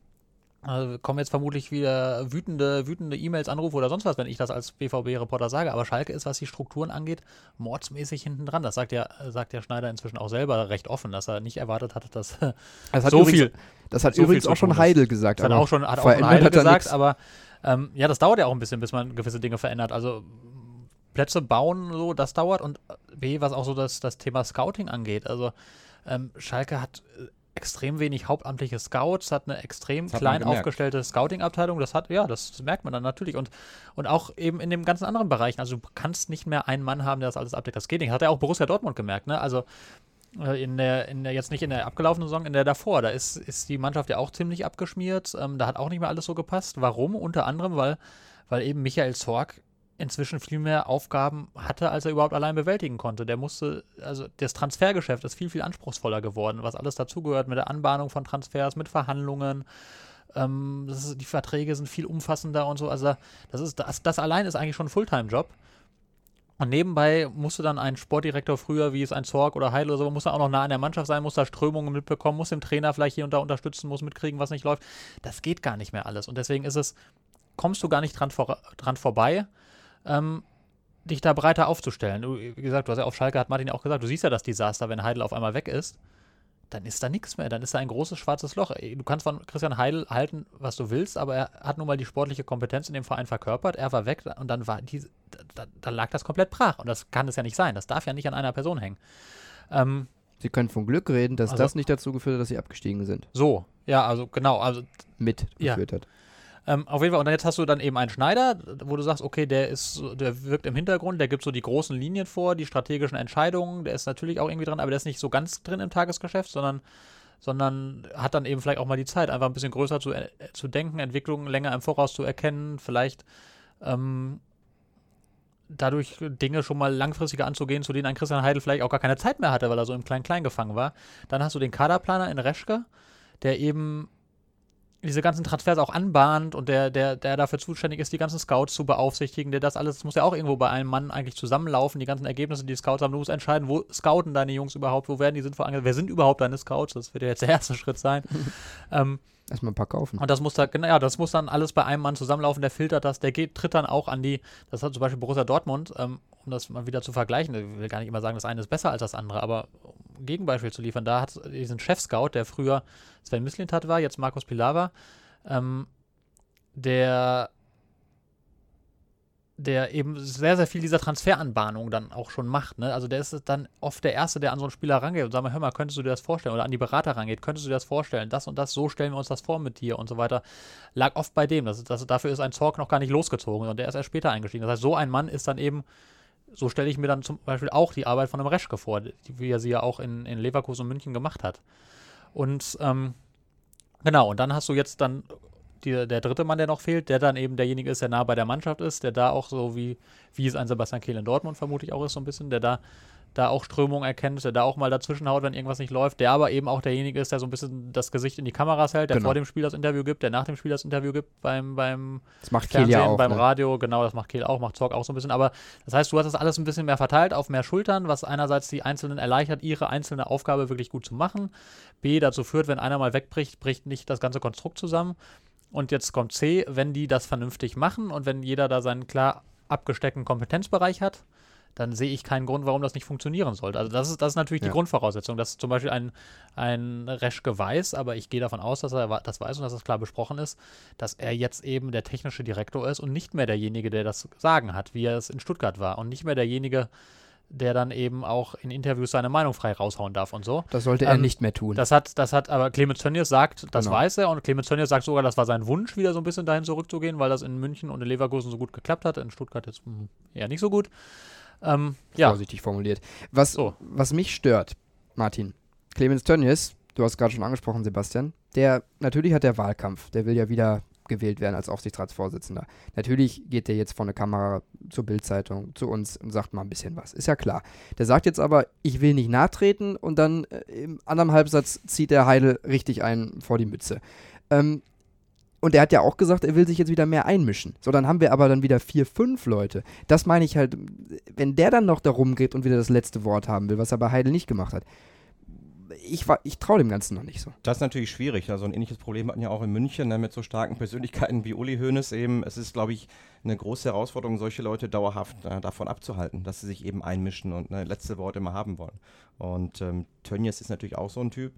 also kommen jetzt vermutlich wieder wütende, wütende E-Mails, Anrufe oder sonst was, wenn ich das als BVB-Reporter sage. Aber Schalke ist, was die Strukturen angeht, mordsmäßig hinten dran. Das sagt ja, sagt der Schneider inzwischen auch selber recht offen, dass er nicht erwartet hatte, dass das [LAUGHS] so übrigens, viel. Das hat so übrigens auch schon Heidel gesagt. Das hat auch schon, hat auch schon Heidel gesagt, aber ähm, ja, das dauert ja auch ein bisschen, bis man gewisse Dinge verändert. Also Plätze bauen, so, das dauert. Und B, was auch so das, das Thema Scouting angeht. Also ähm, Schalke hat extrem wenig hauptamtliche Scouts, hat eine extrem klein aufgestellte Scouting-Abteilung. Das hat, ja, das merkt man dann natürlich. Und, und auch eben in den ganzen anderen Bereichen. Also du kannst nicht mehr einen Mann haben, der das alles abdeckt. Das geht nicht. Hat ja auch Borussia Dortmund gemerkt, ne? Also äh, in der, in der, jetzt nicht in der abgelaufenen Saison, in der davor, da ist, ist die Mannschaft ja auch ziemlich abgeschmiert. Ähm, da hat auch nicht mehr alles so gepasst. Warum? Unter anderem, weil, weil eben Michael Zorg inzwischen viel mehr Aufgaben hatte, als er überhaupt allein bewältigen konnte. Der musste, also das Transfergeschäft ist viel, viel anspruchsvoller geworden, was alles dazugehört mit der Anbahnung von Transfers, mit Verhandlungen. Ähm, ist, die Verträge sind viel umfassender und so. Also das ist das, das allein ist eigentlich schon ein Fulltime-Job. Und nebenbei musste dann ein Sportdirektor früher, wie es ein Zorg oder Heil oder so, muss dann auch noch nah an der Mannschaft sein, muss da Strömungen mitbekommen, muss dem Trainer vielleicht hier und da unterstützen, muss mitkriegen, was nicht läuft. Das geht gar nicht mehr alles. Und deswegen ist es, kommst du gar nicht dran, vor, dran vorbei, ähm, dich da breiter aufzustellen. Du, wie gesagt, du hast ja auf Schalke, hat Martin ja auch gesagt, du siehst ja das Desaster, wenn Heidel auf einmal weg ist, dann ist da nichts mehr, dann ist da ein großes schwarzes Loch. Du kannst von Christian Heidel halten, was du willst, aber er hat nun mal die sportliche Kompetenz in dem Verein verkörpert, er war weg und dann war die, da, da lag das komplett brach und das kann es ja nicht sein, das darf ja nicht an einer Person hängen. Ähm, Sie können von Glück reden, dass also, das nicht dazu geführt hat, dass sie abgestiegen sind. So, ja, also genau, also mitgeführt ja. hat. Ähm, auf jeden Fall, und jetzt hast du dann eben einen Schneider, wo du sagst, okay, der ist, der wirkt im Hintergrund, der gibt so die großen Linien vor, die strategischen Entscheidungen, der ist natürlich auch irgendwie dran, aber der ist nicht so ganz drin im Tagesgeschäft, sondern sondern hat dann eben vielleicht auch mal die Zeit, einfach ein bisschen größer zu, äh, zu denken, Entwicklungen länger im Voraus zu erkennen, vielleicht ähm, dadurch Dinge schon mal langfristiger anzugehen, zu denen ein Christian Heidel vielleicht auch gar keine Zeit mehr hatte, weil er so im Klein-Klein gefangen war. Dann hast du den Kaderplaner in Reschke, der eben diese ganzen Transfers auch anbahnt und der, der, der dafür zuständig ist, die ganzen Scouts zu beaufsichtigen, der das alles, das muss ja auch irgendwo bei einem Mann eigentlich zusammenlaufen, die ganzen Ergebnisse, die, die Scouts haben. Du musst entscheiden, wo scouten deine Jungs überhaupt, wo werden die sinnvoll angesetzt, wer sind überhaupt deine Scouts, das wird ja jetzt der erste [LAUGHS] Schritt sein. ähm, Erstmal ein paar kaufen. Und das muss da, genau, ja, das muss dann alles bei einem Mann zusammenlaufen, der filtert das, der geht, tritt dann auch an die, das hat zum Beispiel Borussia Dortmund, ähm, um das mal wieder zu vergleichen, ich will gar nicht immer sagen, das eine ist besser als das andere, aber um ein Gegenbeispiel zu liefern, da hat diesen Chef-Scout, der früher Sven Mislintat war, jetzt Markus Pilar war, ähm, der der eben sehr, sehr viel dieser Transferanbahnung dann auch schon macht. Ne? Also der ist dann oft der Erste, der an so einen Spieler rangeht und sagt mal, hör mal, könntest du dir das vorstellen? Oder an die Berater rangeht, könntest du dir das vorstellen? Das und das, so stellen wir uns das vor mit dir und so weiter. Lag oft bei dem. Das, das, dafür ist ein Zorg noch gar nicht losgezogen und der ist erst später eingestiegen. Das heißt, so ein Mann ist dann eben, so stelle ich mir dann zum Beispiel auch die Arbeit von einem Reschke vor, wie er sie ja auch in, in Leverkusen und München gemacht hat. Und ähm, genau, und dann hast du jetzt dann die, der dritte Mann, der noch fehlt, der dann eben derjenige ist, der nah bei der Mannschaft ist, der da auch so wie, wie es ein Sebastian Kehl in Dortmund vermutlich auch ist, so ein bisschen, der da, da auch Strömung erkennt, der da auch mal dazwischen haut, wenn irgendwas nicht läuft, der aber eben auch derjenige ist, der so ein bisschen das Gesicht in die Kameras hält, der genau. vor dem Spiel das Interview gibt, der nach dem Spiel das Interview gibt beim, beim das macht Fernsehen, ja auch, beim ne? Radio, genau, das macht Kehl auch, macht Zorg auch so ein bisschen, aber das heißt, du hast das alles ein bisschen mehr verteilt auf mehr Schultern, was einerseits die Einzelnen erleichtert, ihre einzelne Aufgabe wirklich gut zu machen, B dazu führt, wenn einer mal wegbricht, bricht nicht das ganze Konstrukt zusammen und jetzt kommt C, wenn die das vernünftig machen und wenn jeder da seinen klar abgesteckten Kompetenzbereich hat, dann sehe ich keinen Grund, warum das nicht funktionieren sollte. Also das ist, das ist natürlich ja. die Grundvoraussetzung, dass zum Beispiel ein, ein Reschke weiß, aber ich gehe davon aus, dass er das weiß und dass das klar besprochen ist, dass er jetzt eben der technische Direktor ist und nicht mehr derjenige, der das Sagen hat, wie er es in Stuttgart war und nicht mehr derjenige, der dann eben auch in Interviews seine Meinung frei raushauen darf und so. Das sollte er ähm, nicht mehr tun. Das hat, das hat, aber Clemens Tönnies sagt, das genau. weiß er und Clemens Tönnies sagt sogar, das war sein Wunsch, wieder so ein bisschen dahin zurückzugehen, weil das in München und in Leverkusen so gut geklappt hat, in Stuttgart jetzt mh, hm, eher nicht so gut. Ähm, ja. Vorsichtig formuliert. Was, so. was mich stört, Martin, Clemens Tönnies, du hast gerade schon angesprochen, Sebastian, der, natürlich hat der Wahlkampf, der will ja wieder gewählt werden als Aufsichtsratsvorsitzender. Natürlich geht der jetzt vor eine Kamera zur Bildzeitung, zu uns und sagt mal ein bisschen was. Ist ja klar. Der sagt jetzt aber, ich will nicht nachtreten und dann äh, im anderen Halbsatz zieht der Heidel richtig einen vor die Mütze. Ähm, und er hat ja auch gesagt, er will sich jetzt wieder mehr einmischen. So, dann haben wir aber dann wieder vier, fünf Leute. Das meine ich halt, wenn der dann noch da rumgeht und wieder das letzte Wort haben will, was er bei Heidel nicht gemacht hat, ich, ich traue dem Ganzen noch nicht so. Das ist natürlich schwierig. Also ein ähnliches Problem hatten ja auch in München ne, mit so starken Persönlichkeiten wie Uli Hoeneß eben. Es ist, glaube ich, eine große Herausforderung, solche Leute dauerhaft äh, davon abzuhalten, dass sie sich eben einmischen und ne, letzte Worte immer haben wollen. Und ähm, Tönnies ist natürlich auch so ein Typ.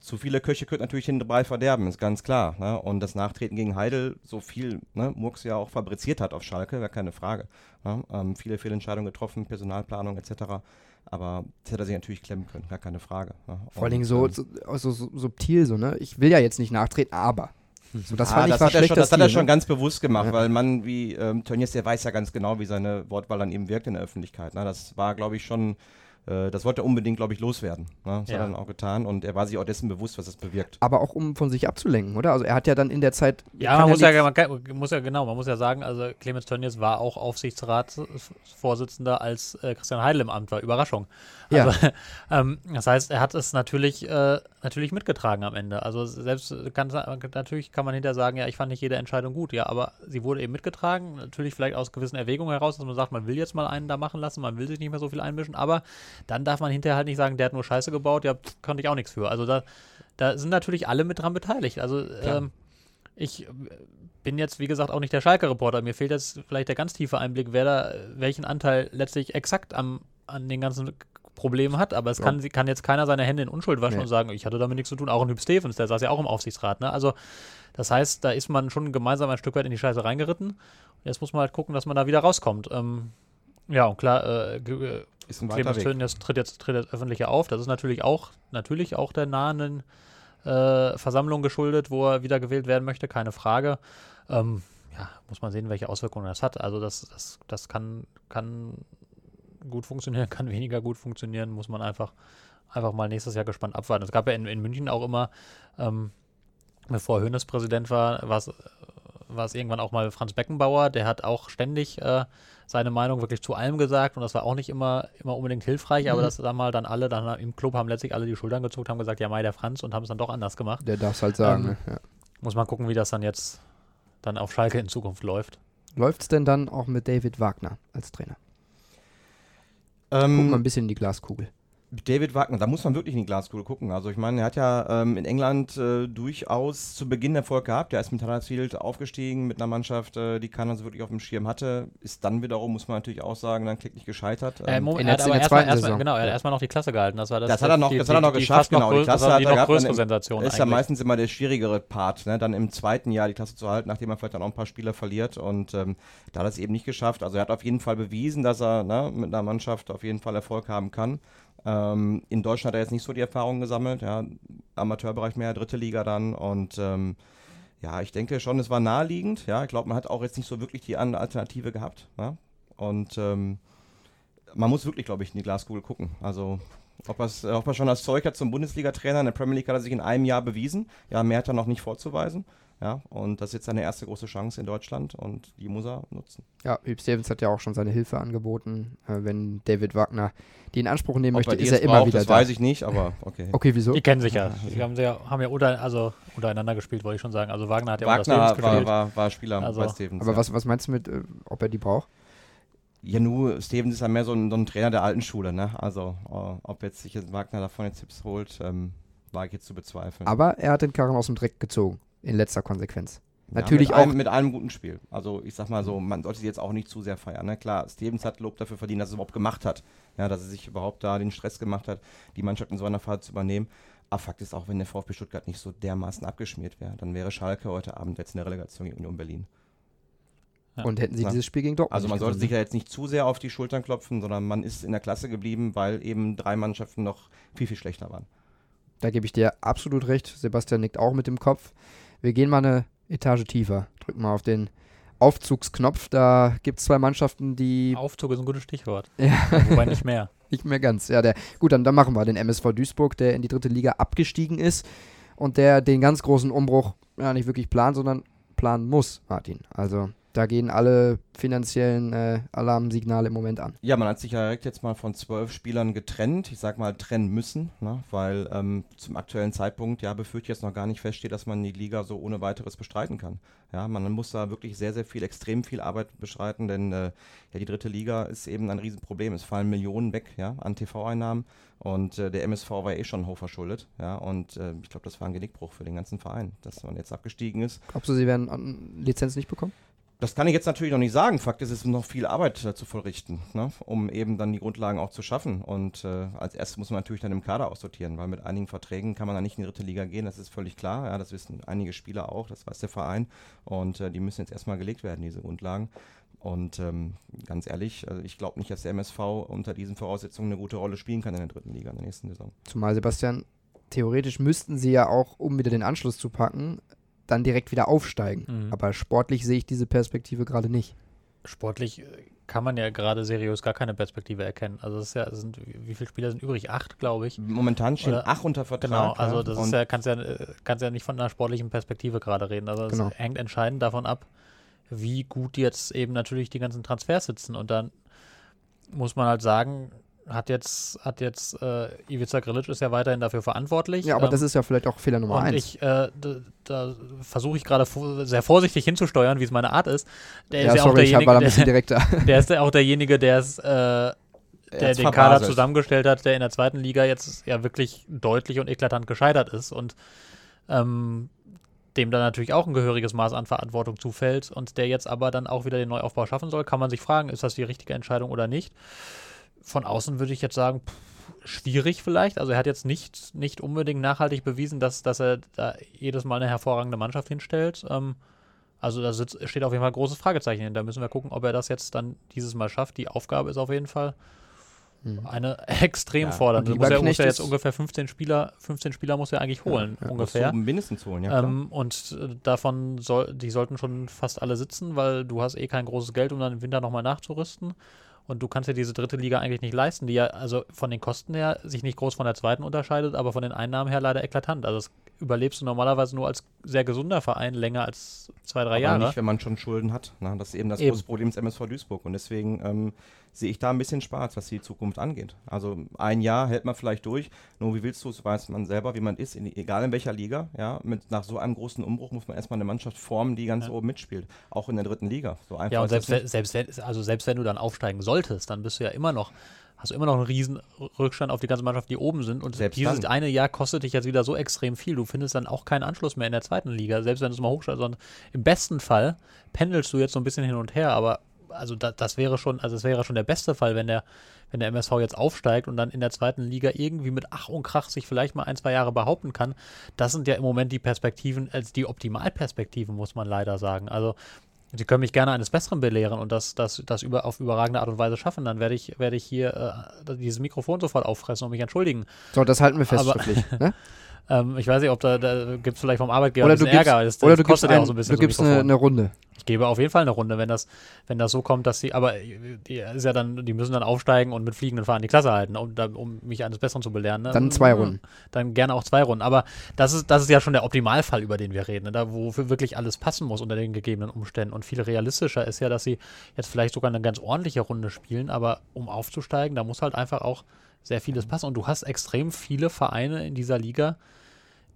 Zu viele Köche könnten natürlich den Brei verderben, ist ganz klar. Ne? Und das Nachtreten gegen Heidel, so viel ne, Murks ja auch fabriziert hat auf Schalke, gar keine Frage. Ne? Ähm, viele Fehlentscheidungen getroffen, Personalplanung etc. Aber das hätte er sich natürlich klemmen können, gar keine Frage. Ne? Vor allen Dingen so, ähm, so, so, so, subtil, so, ne? Ich will ja jetzt nicht nachtreten, aber. So, das, ah, das, hat, er schon, das hat er schon ne? ganz bewusst gemacht, ja. weil man wie ähm, Tönnies, der weiß ja ganz genau, wie seine Wortwahl dann eben wirkt in der Öffentlichkeit. Ne? Das war, glaube ich, schon äh, das wollte er unbedingt, glaube ich, loswerden. Ne? Das ja. hat er dann auch getan und er war sich auch dessen bewusst, was das bewirkt. Aber auch um von sich abzulenken, oder? Also er hat ja dann in der Zeit. Ja, man muss ja, man kann, muss ja, genau, man muss ja sagen, also Clemens Tönnies war auch Aufsichtsratsvorsitzender, als äh, Christian Heidel im Amt war. Überraschung. Also, ja. [LAUGHS] ähm, das heißt, er hat es natürlich, äh, natürlich mitgetragen am Ende. Also selbst kann, natürlich kann man hinterher sagen, ja, ich fand nicht jede Entscheidung gut, ja, aber sie wurde eben mitgetragen. Natürlich vielleicht aus gewissen Erwägungen heraus, dass man sagt, man will jetzt mal einen da machen lassen, man will sich nicht mehr so viel einmischen, aber dann darf man hinterher halt nicht sagen, der hat nur Scheiße gebaut, ja, pff, konnte ich auch nichts für. Also da, da sind natürlich alle mit dran beteiligt. Also ähm, ich bin jetzt, wie gesagt, auch nicht der Schalke-Reporter. Mir fehlt jetzt vielleicht der ganz tiefe Einblick, wer da welchen Anteil letztlich exakt am, an den ganzen Problemen hat. Aber es ja. kann, kann jetzt keiner seine Hände in Unschuld waschen nee. und sagen, ich hatte damit nichts zu tun. Auch ein Hüb Stevens, der saß ja auch im Aufsichtsrat. Ne? Also das heißt, da ist man schon gemeinsam ein Stück weit in die Scheiße reingeritten. Jetzt muss man halt gucken, dass man da wieder rauskommt. Ähm, ja, und klar, äh, ist ein Clemens Tönnies tritt jetzt, tritt jetzt öffentlicher auf. Das ist natürlich auch, natürlich auch der nahen äh, Versammlung geschuldet, wo er wieder gewählt werden möchte, keine Frage. Ähm, ja, muss man sehen, welche Auswirkungen das hat. Also das, das, das kann, kann gut funktionieren, [LAUGHS] kann weniger gut funktionieren, muss man einfach, einfach mal nächstes Jahr gespannt abwarten. Es gab ja in, in München auch immer, ähm, bevor Hönes Präsident war, war es es irgendwann auch mal Franz Beckenbauer, der hat auch ständig äh, seine Meinung wirklich zu allem gesagt und das war auch nicht immer, immer unbedingt hilfreich, mhm. aber dass dann mal dann alle dann im Club haben letztlich alle die Schultern gezuckt, haben gesagt, ja, Mai der Franz und haben es dann doch anders gemacht. Der darf es halt sagen, ähm, ja. Muss man gucken, wie das dann jetzt dann auf Schalke in Zukunft läuft. Läuft es denn dann auch mit David Wagner als Trainer? Ähm, Guck mal ein bisschen in die Glaskugel. David Wagner, da muss man wirklich in die Glaskugel gucken. Also ich meine, er hat ja ähm, in England äh, durchaus zu Beginn Erfolg gehabt. Er ist mit Huddersfield aufgestiegen mit einer Mannschaft, äh, die keiner so wirklich auf dem Schirm hatte. Ist dann wiederum, muss man natürlich auch sagen, dann kläglich gescheitert. Äh, Ähm, Moment, in er hat in aber der erstmal- zweiten erstmal- Saison. Genau, er hat erstmal noch die Klasse gehalten. Das, war das, Das hat er noch- die, das hat er noch die, die geschafft, noch genau, die Klasse hat die er noch gehabt, größere dann- Sensation ist ja meistens immer der schwierigere Part, ne? dann im zweiten Jahr die Klasse zu halten, nachdem er vielleicht dann auch ein paar Spieler verliert. Und ähm, da hat er es eben nicht geschafft. Also er hat auf jeden Fall bewiesen, dass er ne, mit einer Mannschaft auf jeden Fall Erfolg haben kann. Ähm, in Deutschland hat er jetzt nicht so die Erfahrung gesammelt. Ja? Amateurbereich mehr, dritte Liga dann. Und ähm, ja, ich denke schon, es war naheliegend. Ja, ich glaube, man hat auch jetzt nicht so wirklich die andere Alternative gehabt. Ne? Und ähm, man muss wirklich, glaube ich, in die Glaskugel gucken. Also ob, er's- ob er schon das Zeug hat zum Bundesliga-Trainer. In der Premier League hat er sich in einem Jahr bewiesen. Ja, mehr hat er noch nicht vorzuweisen. Ja, und das ist jetzt seine erste große Chance in Deutschland und die muss er nutzen. Ja, Hüb Stevens hat ja auch schon seine Hilfe angeboten. Äh, wenn David Wagner die in Anspruch nehmen möchte, die ist er immer braucht, wieder das da. weiß ich nicht, aber okay. [LAUGHS] Okay, wieso? Die kennen sich ja. Die haben, ja, haben ja unter, also untereinander gespielt, wollte ich schon sagen. Also Wagner hat ja unter Wagner Stevens war, gespielt. war, war Spieler Also- bei Stevens. Aber ja. was, was meinst du mit, äh, ob er die braucht? Ja, nur Stevens ist ja mehr so ein, so ein Trainer der alten Schule, ne? Also, äh, ob jetzt sich jetzt Wagner davon jetzt Tipps holt, ähm, war ich jetzt zu bezweifeln. Aber er hat den Karren aus dem Dreck gezogen, in letzter Konsequenz. Ja, Natürlich mit auch. Einem, mit einem guten Spiel. Also, ich sag mal so, man sollte sie jetzt auch nicht zu sehr feiern. Ne? Klar, Stevens hat Lob dafür verdient, dass er es überhaupt gemacht hat. Ja, dass er sich überhaupt da den Stress gemacht hat, die Mannschaft in so einer Phase zu übernehmen. Aber Fakt ist auch, wenn der VfB Stuttgart nicht so dermaßen abgeschmiert wäre, dann wäre Schalke heute Abend jetzt in der Relegation gegen Union Berlin. Ja. Und hätten sie Ja. dieses Spiel gegen Dortmund Also man sollte sich ja jetzt nicht zu sehr auf die Schultern klopfen, sondern man ist in der Klasse geblieben, weil eben drei Mannschaften noch viel, viel schlechter waren. Da gebe ich dir absolut recht. Sebastian nickt auch mit dem Kopf. Wir gehen mal eine Etage tiefer. Drücken mal auf den Aufzugsknopf. Da gibt es zwei Mannschaften, die Aufzug ist ein gutes Stichwort. Ja. Wobei nicht mehr. [LAUGHS] nicht mehr ganz. Ja, der, gut, dann, dann machen wir den MSV Duisburg, der in die dritte Liga abgestiegen ist und der den ganz großen Umbruch ja nicht wirklich plant, sondern planen muss, Martin. Also da gehen alle finanziellen äh, Alarmsignale im Moment an. Ja, man hat sich ja direkt jetzt mal von zwölf Spielern getrennt. Ich sag mal trennen müssen, ne? weil ähm, zum aktuellen Zeitpunkt ja befürchte ich jetzt noch gar nicht feststeht, dass man die Liga so ohne weiteres bestreiten kann. Ja, man muss da wirklich sehr, sehr viel, extrem viel Arbeit bestreiten, denn äh, ja, die dritte Liga ist eben ein Riesenproblem. Es fallen Millionen weg ja, an TV-Einnahmen und äh, der MSV war eh schon hoch verschuldet. Ja, und äh, ich glaube, das war ein Genickbruch für den ganzen Verein, dass man jetzt abgestiegen ist. Glaubst du, sie werden an Lizenz nicht bekommen? Das kann ich jetzt natürlich noch nicht sagen. Fakt ist, es ist noch viel Arbeit äh, zu vollrichten, ne? um eben dann die Grundlagen auch zu schaffen. Und äh, als erstes muss man natürlich dann im Kader aussortieren, weil mit einigen Verträgen kann man dann nicht in die dritte Liga gehen, das ist völlig klar. Ja, das wissen einige Spieler auch, das weiß der Verein. Und äh, die müssen jetzt erstmal gelegt werden, diese Grundlagen. Und ähm, ganz ehrlich, also ich glaube nicht, dass der MSV unter diesen Voraussetzungen eine gute Rolle spielen kann in der dritten Liga in der nächsten Saison. Zumal, Sebastian, theoretisch müssten sie ja auch, um wieder den Anschluss zu packen, dann direkt wieder aufsteigen. Mhm. Aber sportlich sehe ich diese Perspektive gerade nicht. Sportlich äh, kann man ja gerade seriös gar keine Perspektive erkennen. Also es ist ja, es sind, wie viele Spieler sind übrig? Acht, glaube ich. Momentan stehen Oder- acht unter Vertrag. Genau, also das ist ja, kannst ja, äh, kannst ja nicht von einer sportlichen Perspektive gerade reden. Also es Genau. hängt entscheidend davon ab, wie gut jetzt eben natürlich die ganzen Transfers sitzen. Und dann muss man halt sagen, hat jetzt, hat jetzt äh, Ivica Grilic ist ja weiterhin dafür verantwortlich. Ja, aber ähm, das ist ja vielleicht auch Fehler Nummer und eins. ich, äh, da, da versuche ich gerade sehr vorsichtig hinzusteuern, wie es meine Art ist. Der ja, ist ja auch sorry, ich war da ein derjenige, bisschen der, direkter. [LAUGHS] der ist ja auch derjenige, der es äh, der den Kader zusammengestellt hat, der in der zweiten Liga jetzt ja wirklich deutlich und eklatant gescheitert ist und ähm, dem dann natürlich auch ein gehöriges Maß an Verantwortung zufällt und der jetzt aber dann auch wieder den Neuaufbau schaffen soll, kann man sich fragen, ist das die richtige Entscheidung oder nicht? Von außen würde ich jetzt sagen, pff, schwierig vielleicht. Also er hat jetzt nicht, nicht unbedingt nachhaltig bewiesen, dass, dass er da jedes Mal eine hervorragende Mannschaft hinstellt. Ähm, also da sitzt, steht auf jeden Fall ein großes Fragezeichen hin. Da müssen wir gucken, ob er das jetzt dann dieses Mal schafft. Die Aufgabe ist auf jeden Fall Mhm. eine [LAUGHS] extrem Ja, fordernde. Muss er, muss er jetzt ungefähr 15 Spieler, 15 Spieler muss er eigentlich holen, ja. ungefähr. Musst du mindestens holen, ja. klar. Ähm, und äh, davon soll, die sollten schon fast alle sitzen, weil du hast eh kein großes Geld, um dann im Winter nochmal nachzurüsten. Und du kannst ja diese dritte Liga eigentlich nicht leisten, die ja also von den Kosten her sich nicht groß von der zweiten unterscheidet, aber von den Einnahmen her leider eklatant. Also das überlebst du normalerweise nur als sehr gesunder Verein länger als zwei, drei Aber Jahre. nicht, wenn man schon Schulden hat. Ne? Das ist eben das Eben. große Problem des MSV Duisburg. Und deswegen ähm, sehe ich da ein bisschen Spaß, was die Zukunft angeht. Also ein Jahr hält man vielleicht durch. Nur wie willst du es, weiß man selber, wie man ist, in, egal in welcher Liga. Ja, mit, nach so einem großen Umbruch muss man erstmal eine Mannschaft formen, die ganz Ja. oben mitspielt. Auch in der dritten Liga. So einfach Ja, und selbst, wenn- selbst, wenn, also selbst wenn du dann aufsteigen solltest, dann bist du ja immer noch, hast du immer noch einen riesen Rückstand auf die ganze Mannschaft, die oben sind. Und Selbst dieses dann. eine Jahr kostet dich jetzt wieder so extrem viel. Du findest dann auch keinen Anschluss mehr in der zweiten Liga, selbst wenn du es mal hochstellst. Sondern im besten Fall pendelst du jetzt so ein bisschen hin und her, aber also da, das wäre schon, also es wäre schon der beste Fall, wenn der, wenn der MSV jetzt aufsteigt und dann in der zweiten Liga irgendwie mit Ach und Krach sich vielleicht mal ein, zwei Jahre behaupten kann. Das sind ja im Moment die Perspektiven, also die Optimalperspektiven, muss man leider sagen. Also Sie können mich gerne eines Besseren belehren und das, das, das über, auf überragende Art und Weise schaffen. Dann werde ich, werde ich hier äh, dieses Mikrofon sofort auffressen und mich entschuldigen. So, das halten wir fest Aber-. Ne? [LAUGHS] Ähm, ich weiß nicht, ob da, da gibt es vielleicht vom Arbeitgeber Oder ein bisschen gibst, Ärger. Das, das oder du gibst, kostet ja auch so ein bisschen du so gibst eine, Mikrofon. eine Runde. Ich gebe auf jeden Fall eine Runde, wenn das, wenn das so kommt, dass sie, aber die ist ja dann, die müssen dann aufsteigen und mit fliegenden Fahnen die Klasse halten, um, um mich eines Besseren zu belehren. Ne? Dann zwei Runden. Dann gerne auch zwei Runden. Aber das ist, das ist ja schon der Optimalfall, über den wir reden, ne? da wofür wirklich alles passen muss unter den gegebenen Umständen. Und viel realistischer ist ja, dass sie jetzt vielleicht sogar eine ganz ordentliche Runde spielen, aber um aufzusteigen, da muss halt einfach auch sehr vieles passen. Und du hast extrem viele Vereine in dieser Liga,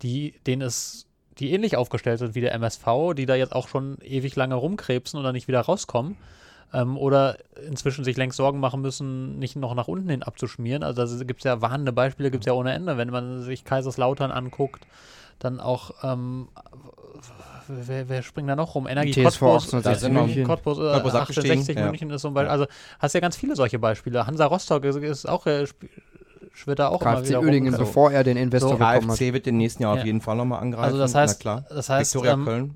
die, denen es, die ähnlich aufgestellt sind wie der MSV, die da jetzt auch schon ewig lange rumkrebsen oder nicht wieder rauskommen. Ähm, oder inzwischen sich längst Sorgen machen müssen, nicht noch nach unten hin abzuschmieren. Also da gibt es ja warnende Beispiele, gibt es ja ohne Ende. Wenn man sich Kaiserslautern anguckt, dann auch, ähm, wer, wer springt da noch rum? Energie TSV Cottbus, 1860 sind wir- München. Cottbus, äh, Cottbus 68 abgestiegen, ja. München ist so ein Beispiel. Also hast ja ganz viele solche Beispiele. Hansa Rostock ist, ist auch, äh, schwirrt da auch immer KfC wieder Uerdingen, rum. bevor er den Investor So, bekommen hat. KFC wird den nächsten Jahr Ja. auf jeden Fall nochmal angreifen. Also das heißt, na klar. das heißt Viktoria ähm, Köln.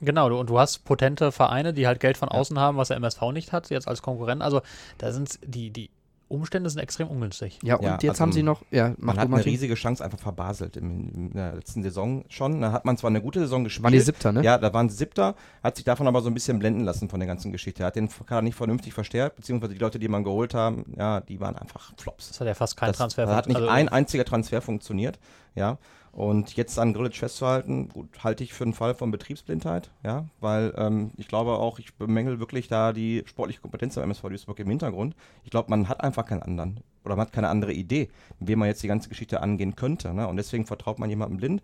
Genau, du, und du hast potente Vereine, die halt Geld von außen haben, was der MSV nicht hat, jetzt als Konkurrent. Also da sind die, die Umstände sind extrem ungünstig. Ja, und Ja, jetzt also haben sie noch, ja, Man hat mal. eine riesige Chance einfach verbaselt im, in der letzten Saison schon. Da hat man zwar eine gute Saison gespielt. Waren die Siebter, ne? Ja, da waren sie Siebter, hat sich davon aber so ein bisschen blenden lassen von der ganzen Geschichte. Er hat den Kader nicht vernünftig verstärkt, beziehungsweise die Leute, die man geholt haben, ja, die waren einfach Flops. Das hat ja fast kein Das, Transfer. da hat nicht also, ein einziger Transfer funktioniert, ja. Und jetzt an Grillitsch festzuhalten, gut, halte ich für einen Fall von Betriebsblindheit, ja, weil ähm, ich glaube auch, ich bemängel wirklich da die sportliche Kompetenz beim MSV Duisburg im Hintergrund. Ich glaube, man hat einfach keinen anderen oder man hat keine andere Idee, wie man jetzt die ganze Geschichte angehen könnte. Ne? Und deswegen vertraut man jemandem blind,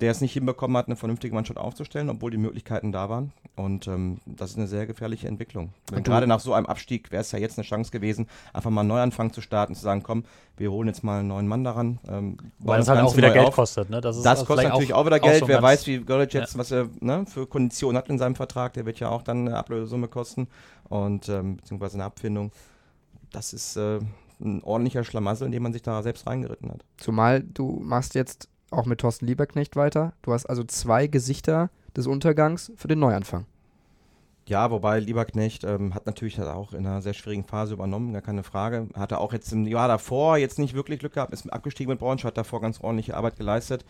der es nicht hinbekommen hat, eine vernünftige Mannschaft aufzustellen, obwohl die Möglichkeiten da waren. Und ähm, das ist eine sehr gefährliche Entwicklung. Und Gerade nach so einem Abstieg wäre es ja jetzt eine Chance gewesen, einfach mal einen Neuanfang zu starten, zu sagen, komm, wir holen jetzt mal einen neuen Mann daran. Ähm, weil das halt auch wieder Geld auf. kostet. Ne? Das, ist Das also kostet natürlich auch, wieder so Geld. ein Wer weiß, wie Görlitz jetzt, was er ne, für Konditionen hat in seinem Vertrag, der wird ja auch dann eine Ablösesumme kosten und ähm, beziehungsweise eine Abfindung. Das ist äh, ein ordentlicher Schlamassel, in den man sich da selbst reingeritten hat. Zumal du machst jetzt auch mit Thorsten Lieberknecht weiter. Du hast also zwei Gesichter des Untergangs für den Neuanfang. Ja, wobei Lieberknecht ähm, hat natürlich halt auch in einer sehr schwierigen Phase übernommen, gar keine Frage. Hatte auch jetzt im Jahr davor jetzt nicht wirklich Glück gehabt, ist abgestiegen mit Braunschweig, hat davor ganz ordentliche Arbeit geleistet.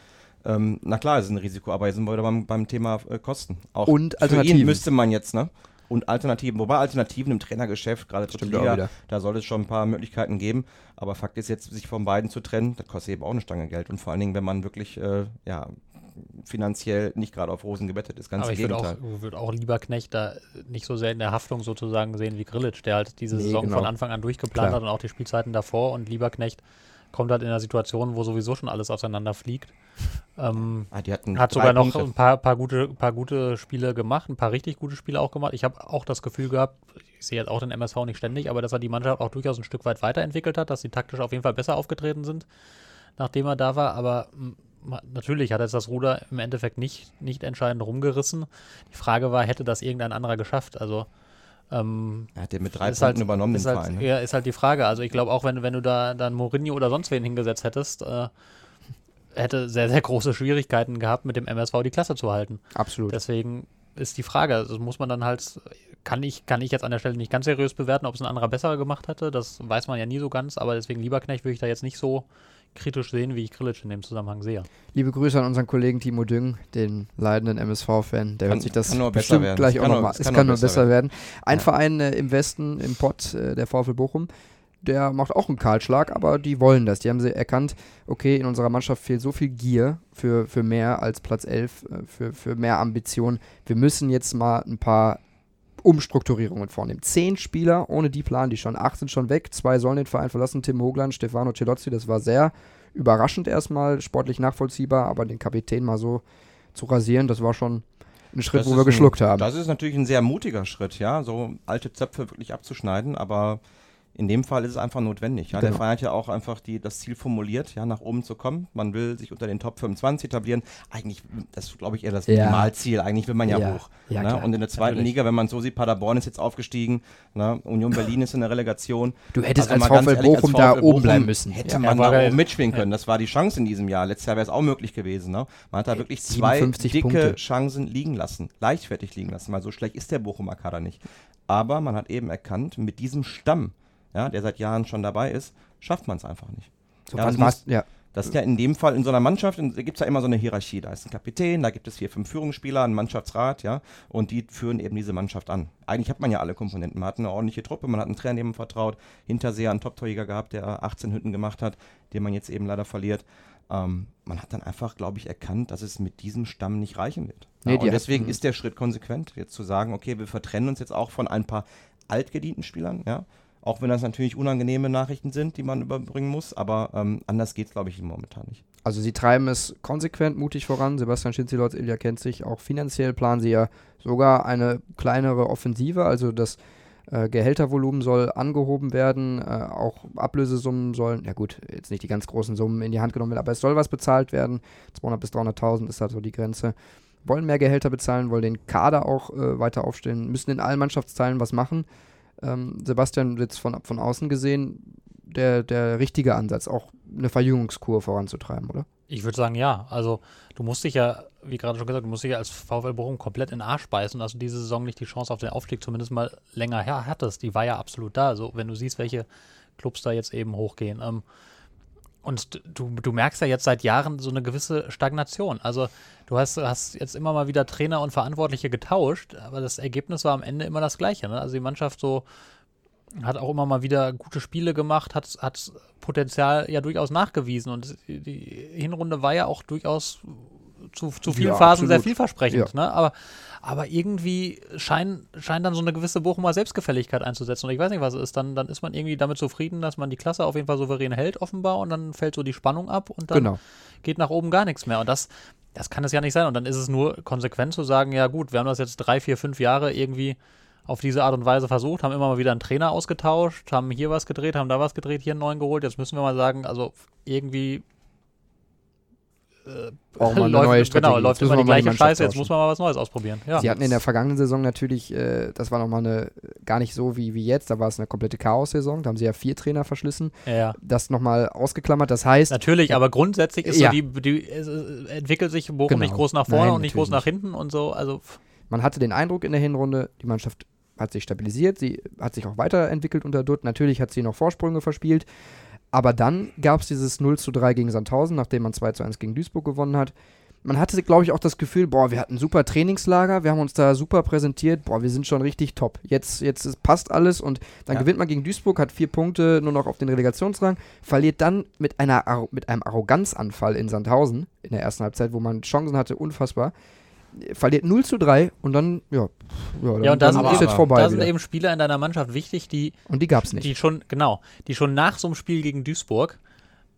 Ähm, na klar, es ist ein Risiko, aber jetzt sind wir wieder beim, beim Thema äh, Kosten. Auch Und für ihn müsste man jetzt, ne? Und Alternativen, wobei Alternativen im Trainergeschäft, gerade auch Liga, da sollte es schon ein paar Möglichkeiten geben. Aber Fakt ist jetzt, sich von beiden zu trennen, das kostet eben auch eine Stange Geld. Und vor allen Dingen, wenn man wirklich, äh, ja, finanziell nicht gerade auf Rosen gebettet ist, ganz Aber im ich würde auch, würd auch lieber Knecht da nicht so sehr in der Haftung sozusagen sehen wie Grillitsch, der halt diese Nee, Saison genau. von Anfang an durchgeplant Klar. hat und auch die Spielzeiten davor. Und lieber Knecht kommt halt in einer Situation, wo sowieso schon alles auseinanderfliegt. Ähm, Ah, hat sogar noch Punkte. ein paar, paar, gute, paar gute Spiele gemacht, ein paar richtig gute Spiele auch gemacht. Ich habe auch das Gefühl gehabt, ich sehe jetzt auch den MSV nicht ständig, aber dass er die Mannschaft auch durchaus ein Stück weit weiterentwickelt hat, dass sie taktisch auf jeden Fall besser aufgetreten sind, nachdem er da war. Aber m, ma- natürlich hat er jetzt das Ruder im Endeffekt nicht, nicht entscheidend rumgerissen. Die Frage war, hätte das irgendein anderer geschafft? Also ähm, Er hat den mit drei Punkten halt, übernommen, den halt, Verein. Ne? Ja, ist halt die Frage. Also ich glaube auch, wenn, wenn du da dann Mourinho oder sonst wen hingesetzt hättest, äh, hätte sehr, sehr große Schwierigkeiten gehabt, mit dem MSV die Klasse zu halten. Absolut. Deswegen ist die Frage, also muss man dann halt, kann ich, kann ich jetzt an der Stelle nicht ganz seriös bewerten, ob es ein anderer besser gemacht hätte, das weiß man ja nie so ganz, aber deswegen Lieberknecht würde ich da jetzt nicht so kritisch sehen, wie ich Grillitsch in dem Zusammenhang sehe. Liebe Grüße an unseren Kollegen Timo Düng, den leidenden MSV-Fan. Der Kann- hört sich das kann nur besser bestimmt werden. gleich auch kann nur- nochmal. es Es kann kann nur besser besser werden. Ein Ja. Verein äh, im Westen, im Pott, äh, der VfL Bochum, der macht auch einen Kahlschlag, aber die wollen das. Die haben sie erkannt, okay, in unserer Mannschaft fehlt so viel Gier für, für mehr als Platz 11, äh, für, für mehr Ambition. Wir müssen jetzt mal ein paar Umstrukturierungen vornehmen. Zehn Spieler, ohne die planen die schon. Acht sind schon weg, zwei sollen den Verein verlassen. Tim Hogland, Stefano Celozzi, das war sehr überraschend erstmal, sportlich nachvollziehbar, aber den Kapitän mal so zu rasieren, das war schon ein Schritt, Das wo wir ein- geschluckt haben. Das ist natürlich ein sehr mutiger Schritt, ja, so alte Zöpfe wirklich abzuschneiden, aber In dem Fall ist es einfach notwendig. Ja? Genau. Der Verein hat ja auch einfach die, das Ziel formuliert, ja, nach oben zu kommen. Man will sich unter den Top 25 etablieren. Eigentlich, das ist, glaube ich, eher das Ja. Minimalziel. Eigentlich will man ja, Ja. hoch. Ja, ne? Und in der zweiten Natürlich. Liga, wenn man so sieht, Paderborn ist jetzt aufgestiegen, ne? Union Berlin ist in der Relegation. Du hättest Also als VfL ehrlich, als Bochum da VfL oben Bochum bleiben müssen. Hätte man da oben mitspielen können. Das war die Chance in diesem Jahr. Letztes Jahr wäre es auch möglich gewesen. Ne? Man hat da wirklich zwei 57 dicke Punkte. Chancen liegen lassen. Leichtfertig liegen lassen. Weil so schlecht ist der Bochumer Kader nicht. Aber man hat eben erkannt, mit diesem Stamm, ja, der seit Jahren schon dabei ist, schafft man es einfach nicht. So, Ja, das muss- ja. Das ist ja in dem Fall in so einer Mannschaft, da gibt es ja immer so eine Hierarchie. Da ist ein Kapitän, da gibt es vier, fünf Führungsspieler, einen Mannschaftsrat, ja, und die führen eben diese Mannschaft an. Eigentlich hat man ja alle Komponenten. Man hat eine ordentliche Truppe, man hat einen Trainer, dem man vertraut, Hinterseher einen Top-Torjäger gehabt, der 18 Hütten gemacht hat, den man jetzt eben leider verliert. Ähm, man hat dann einfach, glaube ich, erkannt, dass es mit diesem Stamm nicht reichen wird. Nee, Ja, die und deswegen hatten- ist der Schritt konsequent, jetzt zu sagen, okay, wir vertrennen uns jetzt auch von ein paar altgedienten Spielern, ja. Auch wenn das natürlich unangenehme Nachrichten sind, die man überbringen muss, aber ähm, anders geht es, glaube ich, momentan nicht. Also sie treiben es konsequent mutig voran. Sebastian Schinzelotz, Ilja kennt sich. Auch finanziell planen sie ja sogar eine kleinere Offensive. Also das äh, Gehältervolumen soll angehoben werden. Äh, auch Ablösesummen sollen, ja gut, jetzt nicht die ganz großen Summen in die Hand genommen werden, aber es soll was bezahlt werden. 200 bis 300.000 ist da so die Grenze. Wollen mehr Gehälter bezahlen, wollen den Kader auch äh, weiter aufstellen, müssen in allen Mannschaftsteilen was machen. Ähm, Sebastian jetzt von, von außen gesehen der, der richtige Ansatz, auch eine Verjüngungskur voranzutreiben, oder? Ich würde sagen, ja. Also du musst dich ja, wie gerade schon gesagt, du musst dich ja als VfL Bochum komplett in den Arsch beißen, dass du diese Saison nicht die Chance auf den Aufstieg zumindest mal länger her hattest. Die war ja absolut da. Also wenn du siehst, welche Clubs da jetzt eben hochgehen. Ähm, und du, du merkst ja jetzt seit Jahren so eine gewisse Stagnation. Also du hast, hast jetzt immer mal wieder Trainer und Verantwortliche getauscht, aber das Ergebnis war am Ende immer das gleiche. Ne? Also die Mannschaft so hat auch immer mal wieder gute Spiele gemacht, hat, hat Potenzial ja durchaus nachgewiesen und die, Hinrunde war ja auch durchaus zu, zu vielen Ja, Phasen sehr absolut. vielversprechend. Ne? Aber, aber irgendwie scheint, scheint dann so eine gewisse Bochumer Selbstgefälligkeit einzusetzen. Und ich weiß nicht, was es ist. Dann, dann ist man irgendwie damit zufrieden, dass man die Klasse auf jeden Fall souverän hält, offenbar, und dann fällt so die Spannung ab und dann Genau. geht nach oben gar nichts mehr. Und das, das kann es ja nicht sein. Und dann ist es nur konsequent zu sagen, ja gut, wir haben das jetzt drei, vier, fünf Jahre irgendwie auf diese Art und Weise versucht, haben immer mal wieder einen Trainer ausgetauscht, haben hier was gedreht, haben da was gedreht, hier einen neuen geholt. Jetzt müssen wir mal sagen, also irgendwie äh, wir eine [LAUGHS] läuft, neue genau, Strategie. läuft Jetzt immer die gleiche Scheiße, jetzt muss man mal was Neues ausprobieren. Ja. Sie hatten in der vergangenen Saison natürlich, äh, das war nochmal eine, gar nicht so wie, wie jetzt, da war es eine komplette Chaos-Saison, da haben sie ja vier Trainer verschlissen, ja, das nochmal ausgeklammert, das heißt, Natürlich, aber grundsätzlich ist Ja. so, die, die entwickelt sich Bochum Genau. nicht groß nach vorne Nein, und nicht groß nach hinten und so. Also man hatte den Eindruck in der Hinrunde, die Mannschaft hat sich stabilisiert, sie hat sich auch weiterentwickelt unter Dutt, natürlich hat sie noch Vorsprünge verspielt, aber dann gab es dieses 0 zu 3 gegen Sandhausen, nachdem man 2 zu 1 gegen Duisburg gewonnen hat. Man hatte, glaube ich, auch das Gefühl, boah, wir hatten ein super Trainingslager, wir haben uns da super präsentiert, boah, wir sind schon richtig top. Jetzt, jetzt passt alles und dann Ja. gewinnt man gegen Duisburg, hat vier Punkte nur noch auf den Relegationsrang, verliert dann mit, einer, mit einem Arroganzanfall in Sandhausen in der ersten Halbzeit, wo man Chancen hatte, unfassbar. Verliert 0 zu 3 und dann, ja, ja, dann, Ja, und da dann ist jetzt vorbei. da sind wieder. eben Spieler in deiner Mannschaft wichtig, die und die gab es nicht. die schon, genau, die schon nach so einem Spiel gegen Duisburg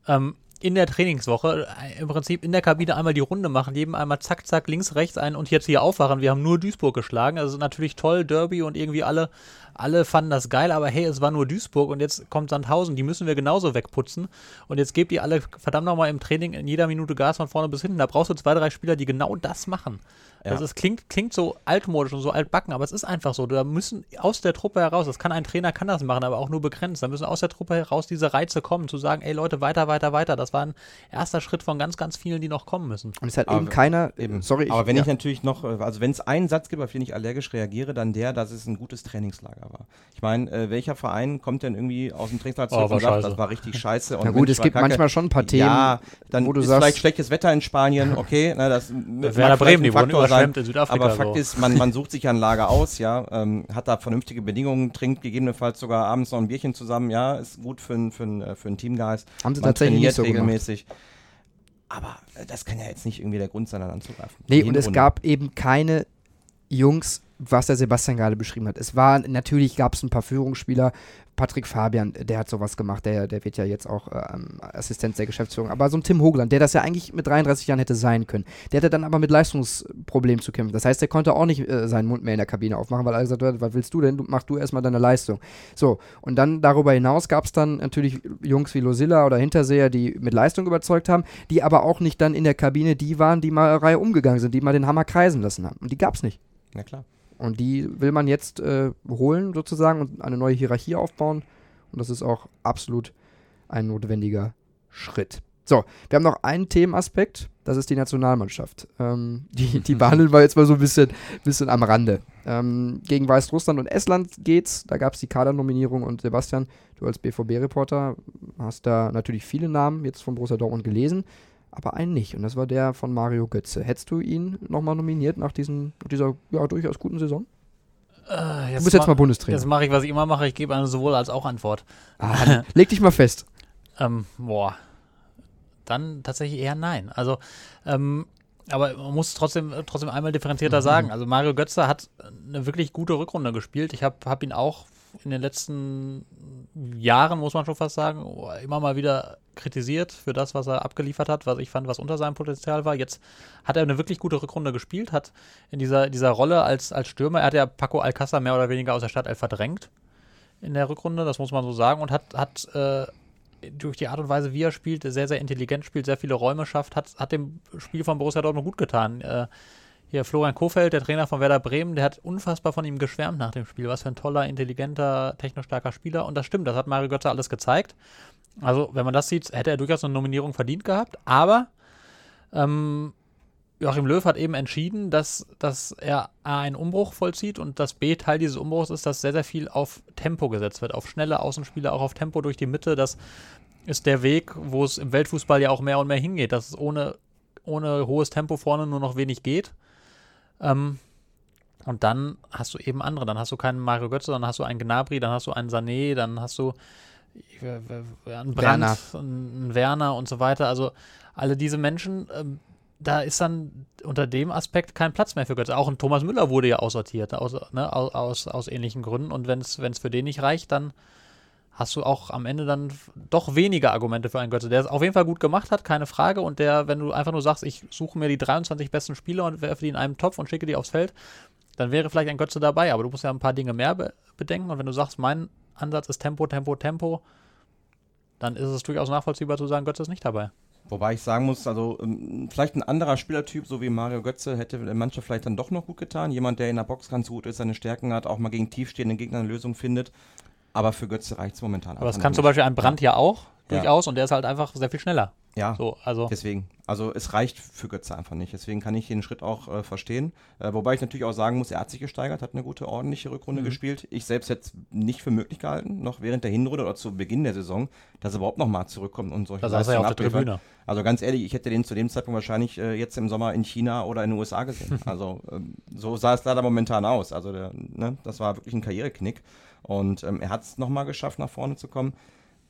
ähm, in der Trainingswoche äh, im Prinzip in der Kabine einmal die Runde machen, jedem einmal zack, zack, links, rechts ein und jetzt hier aufwachen. Wir haben nur Duisburg geschlagen. Also natürlich toll, Derby und irgendwie alle, alle fanden das geil, aber hey, es war nur Duisburg und jetzt kommt Sandhausen, die müssen wir genauso wegputzen. Und jetzt gebt ihr alle verdammt nochmal im Training in jeder Minute Gas von vorne bis hinten. Da brauchst du zwei, drei Spieler, die genau das machen. Ja. Also es klingt, klingt so altmodisch und so altbacken, aber es ist einfach so. Da müssen aus der Truppe heraus, das kann ein Trainer, kann das machen, aber auch nur begrenzt. Da müssen aus der Truppe heraus diese Reize kommen, zu sagen, ey Leute, weiter, weiter, weiter. Das war ein erster Schritt von ganz, ganz vielen, die noch kommen müssen. Und es hat Aber- eben keiner, Eben. sorry, Aber wenn ja. ich natürlich noch, äh, also wenn es einen Satz gibt, auf den ich allergisch reagiere, dann der, dass es ein gutes Trainingslager war. Ich meine, äh, welcher Verein kommt denn irgendwie aus dem Trainingslager Oh, zurück war und sagt, scheiße. das war richtig scheiße und Na gut, es gibt kacke. manchmal schon ein paar Themen, Ja, dann wo du ist sagst- vielleicht schlechtes Wetter in Spanien, okay, na, das [LAUGHS] Werder Bremen, die wurden Faktor sein, überschwemmt in Südafrika. aber Fakt so. ist, man, man sucht sich ja ein Lager aus, ja, ähm, hat da vernünftige Bedingungen, trinkt gegebenenfalls sogar abends noch ein Bierchen zusammen, ja, ist gut für, ein- für, ein, äh, für einen Teamgeist. haben sie Man tatsächlich trainiert nicht so gemacht. regelmäßig. Aber äh, das kann ja jetzt nicht irgendwie der Grund sein, dann anzugreifen. Nee, und es Hinrunde. gab eben keine Jungs was der Sebastian gerade beschrieben hat. Es war, natürlich gab es ein paar Führungsspieler. Patrick Fabian, der hat sowas gemacht, der, der wird ja jetzt auch ähm, Assistent der Geschäftsführung. Aber so ein Tim Hogland, der das ja eigentlich mit 33 Jahren hätte sein können, der hatte dann aber mit Leistungsproblemen zu kämpfen. Das heißt, der konnte auch nicht äh, seinen Mund mehr in der Kabine aufmachen, weil er gesagt hat, was willst du denn? Du, mach du erstmal deine Leistung. So, und dann darüber hinaus gab es dann natürlich Jungs wie Losilla oder Hinterseher, die mit Leistung überzeugt haben, die aber auch nicht dann in der Kabine die waren, die mal Reihe umgegangen sind, die mal den Hammer kreisen lassen haben. Und die gab es nicht. Na klar. Und die will man jetzt äh, holen sozusagen und eine neue Hierarchie aufbauen. Und das ist auch absolut ein notwendiger Schritt. So, wir haben noch einen Themenaspekt, das ist die Nationalmannschaft. Ähm, die, die [LAUGHS] behandeln wir jetzt mal so ein bisschen, bisschen am Rande. Ähm, gegen Weißrussland und Estland geht's. Da gab es die Kadernominierung und Sebastian, du als BVB-Reporter hast da natürlich viele Namen jetzt von Borussia Dortmund gelesen aber einen nicht. Und das war der von Mario Götze. Hättest du ihn nochmal nominiert nach, diesen, dieser ja, durchaus guten Saison? Äh, du bist jetzt mal Bundestrainer. Jetzt mache ich, was ich immer mache. Ich gebe eine sowohl als auch Antwort. Ah, [LAUGHS] leg dich mal fest. ähm, boah. Dann tatsächlich eher nein. Also, ähm, aber man muss trotzdem, trotzdem einmal differenzierter mhm. sagen. Also Mario Götze hat eine wirklich gute Rückrunde gespielt. Ich habe hab ihn auch in den letzten Jahren, muss man schon fast sagen, immer mal wieder kritisiert für das, was er abgeliefert hat, was ich fand, was unter seinem Potenzial war. Jetzt hat er eine wirklich gute Rückrunde gespielt, hat in dieser, dieser Rolle als, als Stürmer, er hat ja Paco Alcázar mehr oder weniger aus der Stadt verdrängt in der Rückrunde, das muss man so sagen, und hat, hat äh, durch die Art und Weise, wie er spielt, sehr, sehr intelligent spielt, sehr viele Räume schafft, hat, hat dem Spiel von Borussia Dortmund gut getan. Äh, hier Florian Kofeld, der Trainer von Werder Bremen, der hat unfassbar von ihm geschwärmt nach dem Spiel. Was für ein toller, intelligenter, technisch starker Spieler. Und das stimmt, das hat Mario Götze alles gezeigt. Also, wenn man das sieht, hätte er durchaus eine Nominierung verdient gehabt. Aber ähm, Joachim Löw hat eben entschieden, dass, dass er A, einen Umbruch vollzieht und dass B, Teil dieses Umbruchs ist, dass sehr, sehr viel auf Tempo gesetzt wird. Auf schnelle Außenspieler, auch auf Tempo durch die Mitte. Das ist der Weg, wo es im Weltfußball ja auch mehr und mehr hingeht, dass es ohne, ohne hohes Tempo vorne nur noch wenig geht. Ähm, und dann hast du eben andere. Dann hast du keinen Mario Götze, dann hast du einen Gnabry, dann hast du einen Sané, dann hast du einen Brand, Werner. einen Werner und so weiter. Also alle diese Menschen, ähm, da ist dann unter dem Aspekt kein Platz mehr für Götze. Auch ein Thomas Müller wurde ja aussortiert, aus, ne, aus, aus ähnlichen Gründen. Und wenn es für den nicht reicht, dann hast du auch am Ende dann doch weniger Argumente für einen Götze, der es auf jeden Fall gut gemacht hat, keine Frage. Und der, wenn du einfach nur sagst, ich suche mir die 23 besten Spieler und werfe die in einem Topf und schicke die aufs Feld, dann wäre vielleicht ein Götze dabei. Aber du musst ja ein paar Dinge mehr be bedenken. Und wenn du sagst, mein Ansatz ist Tempo, Tempo, Tempo, dann ist es durchaus nachvollziehbar zu sagen, Götze ist nicht dabei. Wobei ich sagen muss, also ähm, vielleicht ein anderer Spielertyp, so wie Mario Götze, hätte Mannschaft vielleicht dann doch noch gut getan. Jemand, der in der Box ganz gut ist, seine Stärken hat, auch mal gegen tiefstehende Gegner eine Lösung findet. Aber für Götze reicht es momentan Aber das kann zum Beispiel ein Brand ja auch durchaus und der ist halt einfach sehr viel schneller. Ja, so, also. deswegen. Also es reicht für Götze einfach nicht. Deswegen kann ich den Schritt auch äh, verstehen. Äh, wobei ich natürlich auch sagen muss, er hat sich gesteigert, hat eine gute, ordentliche Rückrunde mhm. gespielt. Ich selbst hätte es nicht für möglich gehalten, noch während der Hinrunde oder zu Beginn der Saison, dass er überhaupt noch mal zurückkommt und solche Das ja der Tribüne. Also ganz ehrlich, ich hätte den zu dem Zeitpunkt wahrscheinlich äh, jetzt im Sommer in China oder in den USA gesehen. [LAUGHS] also ähm, so sah es leider momentan aus. Also der, ne, das war wirklich ein Karriereknick. Und ähm, er hat es nochmal geschafft, nach vorne zu kommen.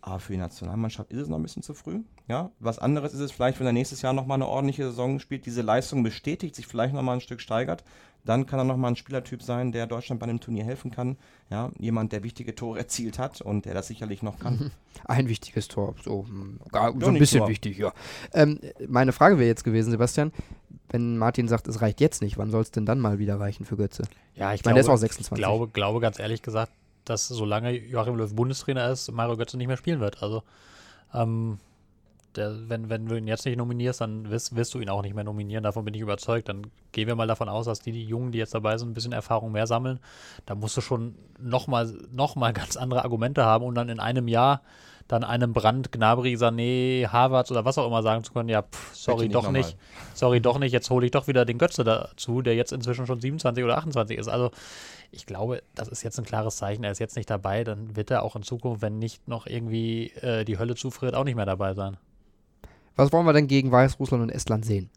Aber für die Nationalmannschaft ist es noch ein bisschen zu früh. Ja, was anderes ist es vielleicht, wenn er nächstes Jahr nochmal eine ordentliche Saison spielt, diese Leistung bestätigt, sich vielleicht nochmal ein Stück steigert. Dann kann er nochmal ein Spielertyp sein, der Deutschland bei dem Turnier helfen kann. Ja, jemand, der wichtige Tore erzielt hat und der das sicherlich noch kann. [LAUGHS] Ein wichtiges Tor, so, hm, gar, so ein bisschen Tor. wichtig, ja. Ähm, meine Frage wäre jetzt gewesen, Sebastian, wenn Martin sagt, es reicht jetzt nicht, wann soll es denn dann mal wieder reichen für Götze? Ja, ich, ich meine, der ist auch 26. Ich glaube, glaube ganz ehrlich gesagt, dass solange Joachim Löw Bundestrainer ist, Mario Götze nicht mehr spielen wird. Also, ähm, der, wenn, wenn du ihn jetzt nicht nominierst, dann wirst, wirst, du ihn auch nicht mehr nominieren. Davon bin ich überzeugt. Dann gehen wir mal davon aus, dass die, die Jungen, die jetzt dabei sind, ein bisschen Erfahrung mehr sammeln. Da musst du schon nochmal noch mal ganz andere Argumente haben, um dann in einem Jahr dann einem Brand, Gnabry, Sané, Harvard oder was auch immer sagen zu können, ja, pff, sorry, doch nicht. Sorry, doch nicht. Jetzt hole ich doch wieder den Götze dazu, der jetzt inzwischen schon 27 oder 28 ist. Also ich glaube, das ist jetzt ein klares Zeichen. Er ist jetzt nicht dabei, dann wird er auch in Zukunft, wenn nicht noch irgendwie äh, die Hölle zufriert, auch nicht mehr dabei sein. Was wollen wir denn gegen Weißrussland und Estland sehen?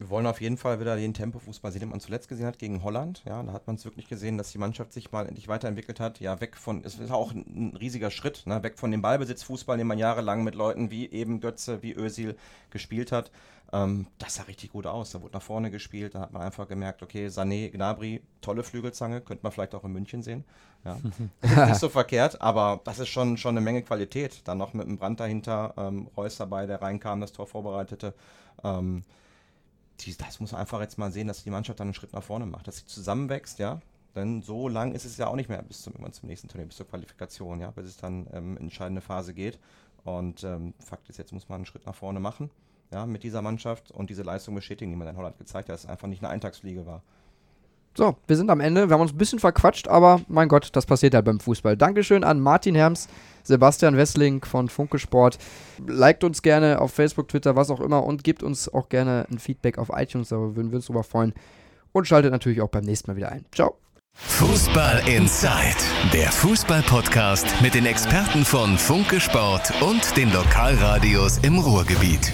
Wir wollen auf jeden Fall wieder den Tempofußball sehen, den man zuletzt gesehen hat gegen Holland. Ja, da hat man es wirklich gesehen, dass die Mannschaft sich mal endlich weiterentwickelt hat. Ja, weg von, es ist auch ein, riesiger Schritt, ne? weg von dem Ballbesitzfußball, den man jahrelang mit Leuten wie eben Götze, wie Özil gespielt hat. Ähm, das sah richtig gut aus. Da wurde nach vorne gespielt. Da hat man einfach gemerkt, okay, Sané, Gnabry, tolle Flügelzange, könnte man vielleicht auch in München sehen. Ja. [LAUGHS] nicht so verkehrt, aber das ist schon, schon eine Menge Qualität. Dann noch mit einem Brand dahinter, ähm, Reus dabei, der reinkam, das Tor vorbereitete. Ähm, die, das muss man einfach jetzt mal sehen, dass die Mannschaft dann einen Schritt nach vorne macht, dass sie zusammenwächst, ja. Denn so lang ist es ja auch nicht mehr bis zum, zum nächsten Turnier, bis zur Qualifikation, ja, bis es dann ähm, entscheidende Phase geht. Und ähm, Fakt ist, jetzt muss man einen Schritt nach vorne machen, ja, mit dieser Mannschaft und diese Leistung bestätigen, die man in Holland gezeigt hat, dass es einfach nicht eine Eintagsfliege war. So, wir sind am Ende. Wir haben uns ein bisschen verquatscht, aber mein Gott, das passiert halt beim Fußball. Dankeschön an Martin Herms, Sebastian Wessling von Funke Sport. Liked uns gerne auf Facebook, Twitter, was auch immer und gebt uns auch gerne ein Feedback auf iTunes, da würden wir uns drüber freuen. Und schaltet natürlich auch beim nächsten Mal wieder ein. Ciao. Fußball Inside, der Fußball-Podcast mit den Experten von Funke Sport und den Lokalradios im Ruhrgebiet.